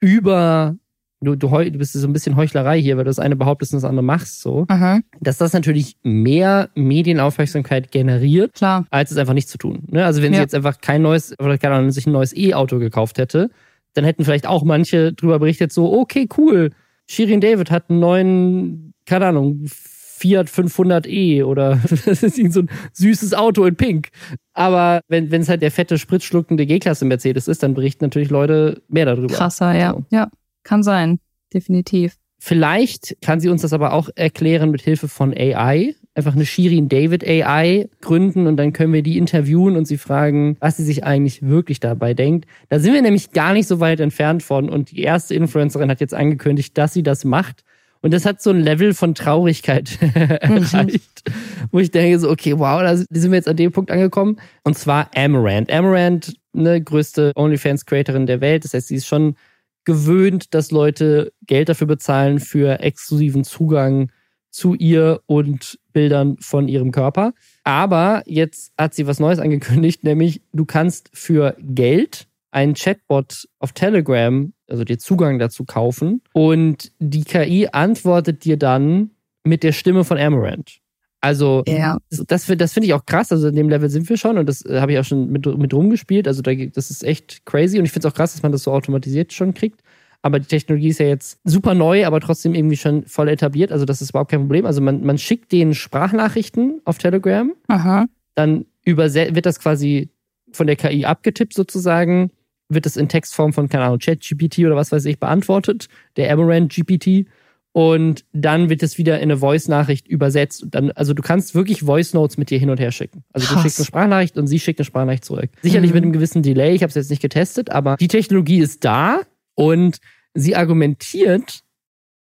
[SPEAKER 1] über du, du, du bist so ein bisschen Heuchlerei hier, weil du das eine behauptest und das andere machst, so, Aha. dass das natürlich mehr Medienaufmerksamkeit generiert, Klar. als es einfach nicht zu tun. Ne? Also wenn ja. sie jetzt einfach kein neues, oder keine Ahnung, sich ein neues E-Auto gekauft hätte, dann hätten vielleicht auch manche drüber berichtet, so, okay, cool, Shirin David hat einen neuen, keine Ahnung, Fiat 500e oder das ist so ein süßes Auto in Pink. Aber wenn es halt der fette, spritzschluckende G-Klasse Mercedes ist, dann berichten natürlich Leute mehr darüber.
[SPEAKER 2] Krasser, ja. Ja, kann sein. Definitiv.
[SPEAKER 1] Vielleicht kann sie uns das aber auch erklären mit Hilfe von AI einfach eine Shirin David AI gründen und dann können wir die interviewen und sie fragen, was sie sich eigentlich wirklich dabei denkt. Da sind wir nämlich gar nicht so weit entfernt von und die erste Influencerin hat jetzt angekündigt, dass sie das macht. Und das hat so ein Level von Traurigkeit erreicht, wo ich denke so, okay, wow, da sind wir jetzt an dem Punkt angekommen. Und zwar Amaranth. Amaranth, eine größte OnlyFans-Creatorin der Welt. Das heißt, sie ist schon gewöhnt, dass Leute Geld dafür bezahlen für exklusiven Zugang zu ihr und Bildern von ihrem Körper. Aber jetzt hat sie was Neues angekündigt, nämlich du kannst für Geld einen Chatbot auf Telegram, also dir Zugang dazu kaufen und die KI antwortet dir dann mit der Stimme von Amaranth. Also ja. das, das finde ich auch krass. Also in dem Level sind wir schon und das äh, habe ich auch schon mit, mit rumgespielt. Also da, das ist echt crazy und ich finde es auch krass, dass man das so automatisiert schon kriegt. Aber die Technologie ist ja jetzt super neu, aber trotzdem irgendwie schon voll etabliert. Also das ist überhaupt kein Problem. Also man, man schickt denen Sprachnachrichten auf Telegram. Aha. Dann wird das quasi von der KI abgetippt sozusagen. Wird das in Textform von, keine Ahnung, ChatGPT oder was weiß ich beantwortet. Der Amaranth GPT. Und dann wird es wieder in eine Voice-Nachricht übersetzt. Dann, also du kannst wirklich Voice-Notes mit dir hin und her schicken. Also du schickst eine Sprachnachricht und sie schickt eine Sprachnachricht zurück. Sicherlich mhm. mit einem gewissen Delay. Ich habe es jetzt nicht getestet, aber die Technologie ist da. Und sie argumentiert,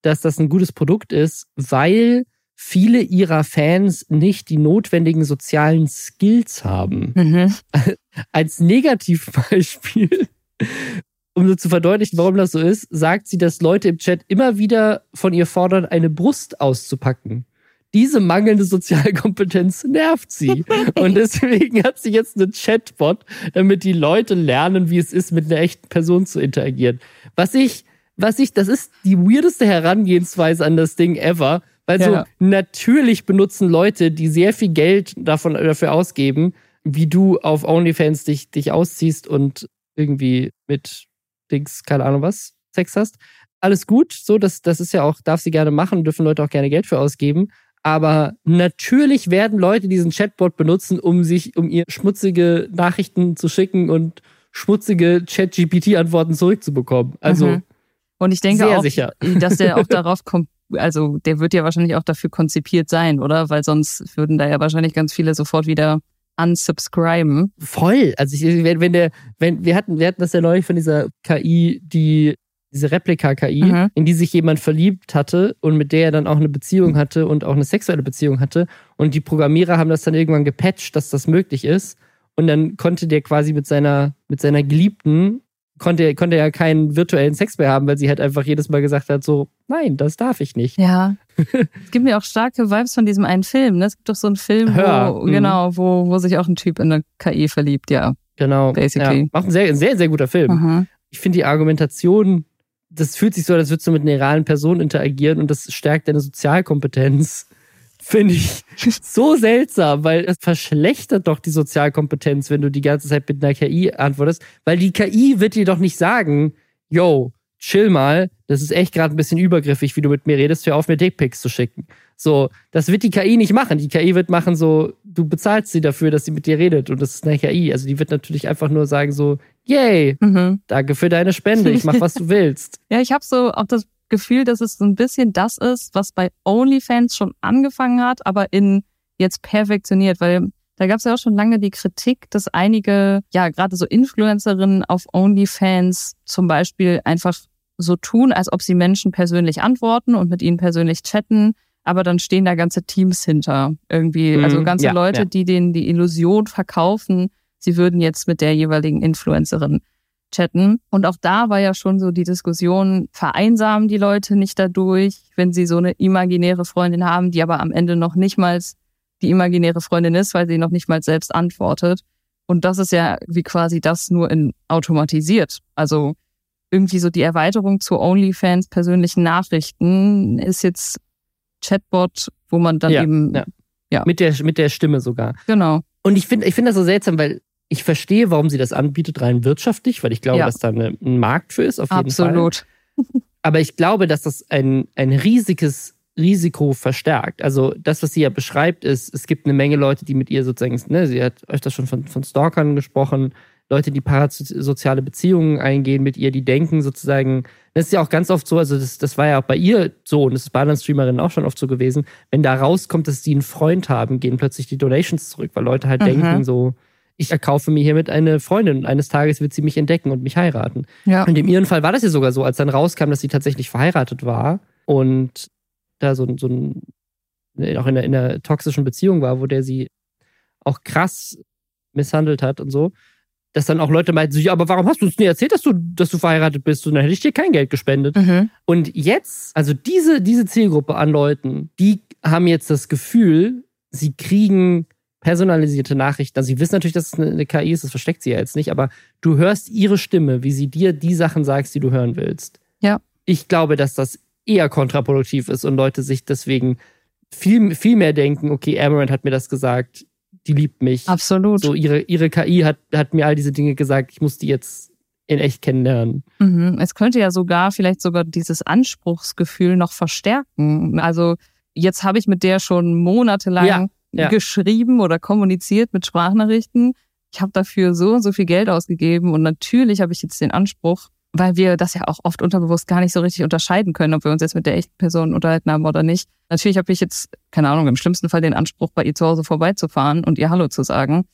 [SPEAKER 1] dass das ein gutes Produkt ist, weil viele ihrer Fans nicht die notwendigen sozialen Skills haben. Mhm. Als Negativbeispiel, um so zu verdeutlichen, warum das so ist, sagt sie, dass Leute im Chat immer wieder von ihr fordern, eine Brust auszupacken. Diese mangelnde Sozialkompetenz nervt sie. Und deswegen hat sie jetzt einen Chatbot, damit die Leute lernen, wie es ist, mit einer echten Person zu interagieren. Was ich, was ich, das ist die weirdeste Herangehensweise an das Ding ever. Weil ja. so natürlich benutzen Leute, die sehr viel Geld davon, dafür ausgeben, wie du auf OnlyFans dich, dich ausziehst und irgendwie mit Dings, keine Ahnung was, Sex hast. Alles gut, so, das, das ist ja auch, darf sie gerne machen, dürfen Leute auch gerne Geld für ausgeben. Aber natürlich werden Leute diesen Chatbot benutzen, um sich, um ihr schmutzige Nachrichten zu schicken und schmutzige Chat-GPT-Antworten zurückzubekommen. Also. Mhm.
[SPEAKER 2] Und ich denke auch, sicher. dass der auch darauf kommt, also der wird ja wahrscheinlich auch dafür konzipiert sein, oder? Weil sonst würden da ja wahrscheinlich ganz viele sofort wieder unsubscriben.
[SPEAKER 1] Voll. Also ich, wenn, wenn der, wenn, wir hatten, wir hatten das ja neulich von dieser KI, die diese Replika-KI, mhm. in die sich jemand verliebt hatte und mit der er dann auch eine Beziehung hatte und auch eine sexuelle Beziehung hatte. Und die Programmierer haben das dann irgendwann gepatcht, dass das möglich ist. Und dann konnte der quasi mit seiner, mit seiner Geliebten konnte, konnte ja keinen virtuellen Sex mehr haben, weil sie halt einfach jedes Mal gesagt hat, so, nein, das darf ich nicht.
[SPEAKER 2] Ja. Es gibt mir auch starke Vibes von diesem einen Film. Ne? Es gibt doch so einen Film,
[SPEAKER 1] Hör.
[SPEAKER 2] wo,
[SPEAKER 1] Mhm.
[SPEAKER 2] genau, wo, wo sich auch ein Typ in eine KI verliebt, ja.
[SPEAKER 1] Genau.
[SPEAKER 2] Basically.
[SPEAKER 1] Ja. Auch ein sehr, ein sehr, sehr guter Film.
[SPEAKER 2] Mhm.
[SPEAKER 1] Ich finde die Argumentation, das fühlt sich so, als würdest du mit einer realen Person interagieren und das stärkt deine Sozialkompetenz. Finde ich so seltsam, weil es verschlechtert doch die Sozialkompetenz, wenn du die ganze Zeit mit einer KI antwortest, weil die KI wird dir doch nicht sagen, yo, chill mal, das ist echt gerade ein bisschen übergriffig, wie du mit mir redest, hör auf mir Dickpics zu schicken. So, das wird die KI nicht machen. Die KI wird machen so, du bezahlst sie dafür, dass sie mit dir redet und das ist eine KI. Also die wird natürlich einfach nur sagen so, yay,
[SPEAKER 2] Mhm.
[SPEAKER 1] danke für deine Spende, ich mach was du willst.
[SPEAKER 2] Ja, ich habe so auch das Gefühl, dass es so ein bisschen das ist, was bei OnlyFans schon angefangen hat, aber in jetzt perfektioniert, weil da gab es ja auch schon lange die Kritik, dass einige, ja, gerade so Influencerinnen auf OnlyFans zum Beispiel einfach so tun, als ob sie Menschen persönlich antworten und mit ihnen persönlich chatten, aber dann stehen da ganze Teams hinter. Irgendwie,
[SPEAKER 1] Mhm,
[SPEAKER 2] also ganze
[SPEAKER 1] ja,
[SPEAKER 2] Leute,
[SPEAKER 1] ja.
[SPEAKER 2] die denen die Illusion verkaufen, sie würden jetzt mit der jeweiligen Influencerin chatten. Und auch da war ja schon so die Diskussion, vereinsamen die Leute nicht dadurch, wenn sie so eine imaginäre Freundin haben, die aber am Ende noch nicht mal die imaginäre Freundin ist, weil sie noch nicht mal selbst antwortet. Und das ist ja wie quasi das nur in automatisiert. Also irgendwie so die Erweiterung zu OnlyFans persönlichen Nachrichten ist jetzt Chatbot, wo man dann
[SPEAKER 1] Ja,
[SPEAKER 2] eben,
[SPEAKER 1] ja.
[SPEAKER 2] Ja.
[SPEAKER 1] Mit der, mit der Stimme sogar.
[SPEAKER 2] genau.
[SPEAKER 1] Und ich finde ich finde das so seltsam, weil ich verstehe, warum sie das anbietet, rein wirtschaftlich, weil ich glaube,
[SPEAKER 2] Ja.
[SPEAKER 1] dass da eine, ein Markt für ist, auf jeden Fall.
[SPEAKER 2] Absolut.
[SPEAKER 1] Aber ich glaube, dass das ein, ein riesiges Risiko verstärkt. Also das, was sie ja beschreibt, ist, es gibt eine Menge Leute, die mit ihr sozusagen, ne, sie hat euch das schon von, von Stalkern gesprochen, Leute, die parasoziale Beziehungen eingehen mit ihr, die denken sozusagen, das ist ja auch ganz oft so, also das, das war ja auch bei ihr so und das ist bei anderen Streamerinnen auch schon oft so gewesen, wenn da rauskommt, dass die einen Freund haben, gehen plötzlich die Donations zurück, weil Leute halt
[SPEAKER 2] Mhm.
[SPEAKER 1] denken so, ich erkaufe mir hiermit eine Freundin und eines Tages wird sie mich entdecken und mich heiraten.
[SPEAKER 2] Ja.
[SPEAKER 1] Und in ihrem Fall war das ja sogar so, als dann rauskam, dass sie tatsächlich verheiratet war und da so, ein- so ein, auch in einer, in einer toxischen Beziehung war, wo der sie auch krass misshandelt hat und so, dass dann auch Leute meinten, so, ja, aber warum hast du uns nie erzählt, dass du, dass du verheiratet bist? Und dann hätte ich dir kein Geld gespendet.
[SPEAKER 2] Mhm.
[SPEAKER 1] Und jetzt, also diese, diese Zielgruppe an Leuten, die haben jetzt das Gefühl, sie kriegen personalisierte Nachrichten. Also sie wissen natürlich, dass es eine, KI ist, das versteckt sie ja jetzt nicht, aber du hörst ihre Stimme, wie sie dir die Sachen sagst, die du hören willst.
[SPEAKER 2] Ja.
[SPEAKER 1] Ich glaube, dass das eher kontraproduktiv ist und Leute sich deswegen viel, viel mehr denken, okay, Amaranth hat mir das gesagt, die liebt mich.
[SPEAKER 2] Absolut.
[SPEAKER 1] So, ihre, ihre KI hat, hat mir all diese Dinge gesagt, ich muss die jetzt in echt kennenlernen.
[SPEAKER 2] Mhm. Es könnte ja sogar vielleicht sogar dieses Anspruchsgefühl noch verstärken. Also jetzt habe ich mit der schon monatelang
[SPEAKER 1] Ja, ja.
[SPEAKER 2] geschrieben oder kommuniziert mit Sprachnachrichten. Ich habe dafür so und so viel Geld ausgegeben und natürlich habe ich jetzt den Anspruch, weil wir das ja auch oft unterbewusst gar nicht so richtig unterscheiden können, ob wir uns jetzt mit der echten Person unterhalten haben oder nicht. Natürlich habe ich jetzt, keine Ahnung, im schlimmsten Fall den Anspruch, bei ihr zu Hause vorbeizufahren und ihr Hallo zu sagen.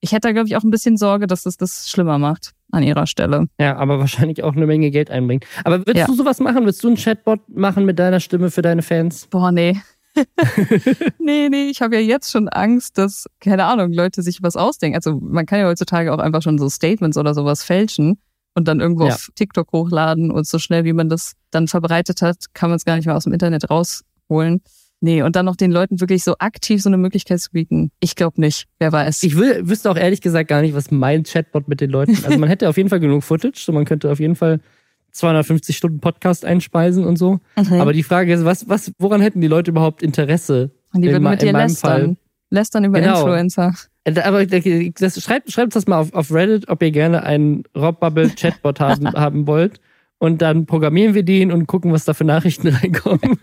[SPEAKER 2] Ich hätte da, glaube ich, auch ein bisschen Sorge, dass es das schlimmer macht an ihrer Stelle.
[SPEAKER 1] Ja, aber wahrscheinlich auch eine Menge Geld einbringt. Aber würdest
[SPEAKER 2] Ja.
[SPEAKER 1] du sowas machen? Würdest du einen Chatbot machen mit deiner Stimme für deine Fans?
[SPEAKER 2] Boah, nee. nee, nee, ich habe ja jetzt schon Angst, dass, keine Ahnung, Leute sich was ausdenken. Also man kann ja heutzutage auch einfach schon so Statements oder sowas fälschen und dann irgendwo
[SPEAKER 1] Ja.
[SPEAKER 2] auf TikTok hochladen und so schnell, wie man das dann verbreitet hat, kann man es gar nicht mehr aus dem Internet rausholen. Nee, und dann noch den Leuten wirklich so aktiv so eine Möglichkeit zu bieten. Ich glaube nicht. Wer weiß.
[SPEAKER 1] Ich will, wüsste auch ehrlich gesagt gar nicht, was mein Chatbot mit den Leuten. Also man hätte auf jeden Fall genug Footage, so man könnte auf jeden Fall 250 Stunden Podcast einspeisen und so.
[SPEAKER 2] Mhm.
[SPEAKER 1] Aber die Frage ist, was, was, woran hätten die Leute überhaupt Interesse?
[SPEAKER 2] und die
[SPEAKER 1] in
[SPEAKER 2] würden
[SPEAKER 1] ma-
[SPEAKER 2] mit
[SPEAKER 1] in
[SPEAKER 2] dir lästern. Lästern über
[SPEAKER 1] Genau.
[SPEAKER 2] Influencer.
[SPEAKER 1] Äh, Aber das, schreibt, schreibt das mal auf, auf Reddit, ob ihr gerne einen Rob Bubble Chatbot haben, haben wollt. Und dann programmieren wir den und gucken, was da für Nachrichten reinkommen.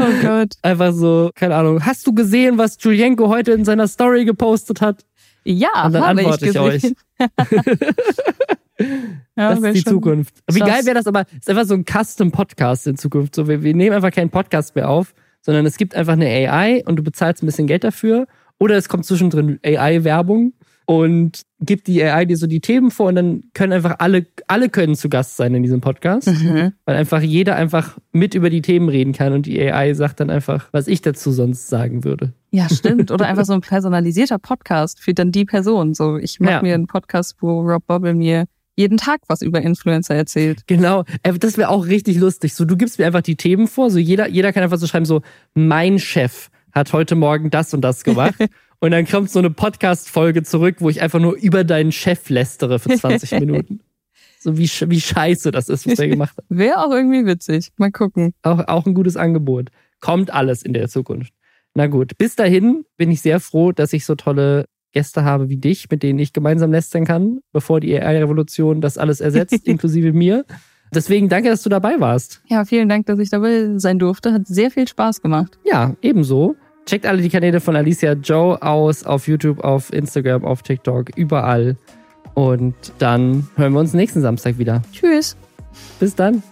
[SPEAKER 2] Oh Gott.
[SPEAKER 1] Einfach so, keine Ahnung. Hast du gesehen, was Julienko heute in seiner Story gepostet hat?
[SPEAKER 2] Ja,
[SPEAKER 1] Und dann
[SPEAKER 2] habe ich
[SPEAKER 1] antworte ich
[SPEAKER 2] gesehen. ja,
[SPEAKER 1] das ist die Zukunft. Wie geil wäre das aber? Ist einfach so ein Custom-Podcast in Zukunft. So, wir, wir nehmen einfach keinen Podcast mehr auf, sondern es gibt einfach eine AI und du bezahlst ein bisschen Geld dafür. Oder es kommt zwischendrin AI-Werbung und gibt die AI dir so die Themen vor und dann können einfach alle, alle können zu Gast sein in diesem Podcast.
[SPEAKER 2] Mhm.
[SPEAKER 1] Weil einfach jeder einfach mit über die Themen reden kann und die AI sagt dann einfach, was ich dazu sonst sagen würde.
[SPEAKER 2] Ja, stimmt. Oder einfach so ein personalisierter Podcast für dann die Person. So, ich mache
[SPEAKER 1] Ja.
[SPEAKER 2] mir einen Podcast, wo Rob Bobble mir jeden Tag was über Influencer erzählt.
[SPEAKER 1] Genau, Äh, das wäre auch richtig lustig. So, du gibst mir einfach die Themen vor, so jeder, jeder kann einfach so schreiben, so, mein Chef hat heute Morgen das und das gemacht. und dann kommt so eine Podcast-Folge zurück, wo ich einfach nur über deinen Chef lästere für 20 Minuten. So wie, wie scheiße das ist, was er gemacht hat.
[SPEAKER 2] Wäre auch irgendwie witzig. Mal gucken.
[SPEAKER 1] Auch, auch ein gutes Angebot. Kommt alles in der Zukunft. Na gut, bis dahin bin ich sehr froh, dass ich so tolle Gäste habe wie dich, mit denen ich gemeinsam lästern kann, bevor die AI-Revolution das alles ersetzt, inklusive mir. Deswegen danke, dass du dabei warst.
[SPEAKER 2] Ja, vielen Dank, dass ich dabei sein durfte. Hat sehr viel Spaß gemacht.
[SPEAKER 1] Ja, ebenso. Checkt alle die Kanäle von Alicia Joe aus auf YouTube, auf Instagram, auf TikTok, überall. Und dann hören wir uns nächsten Samstag wieder.
[SPEAKER 2] Tschüss.
[SPEAKER 1] Bis dann.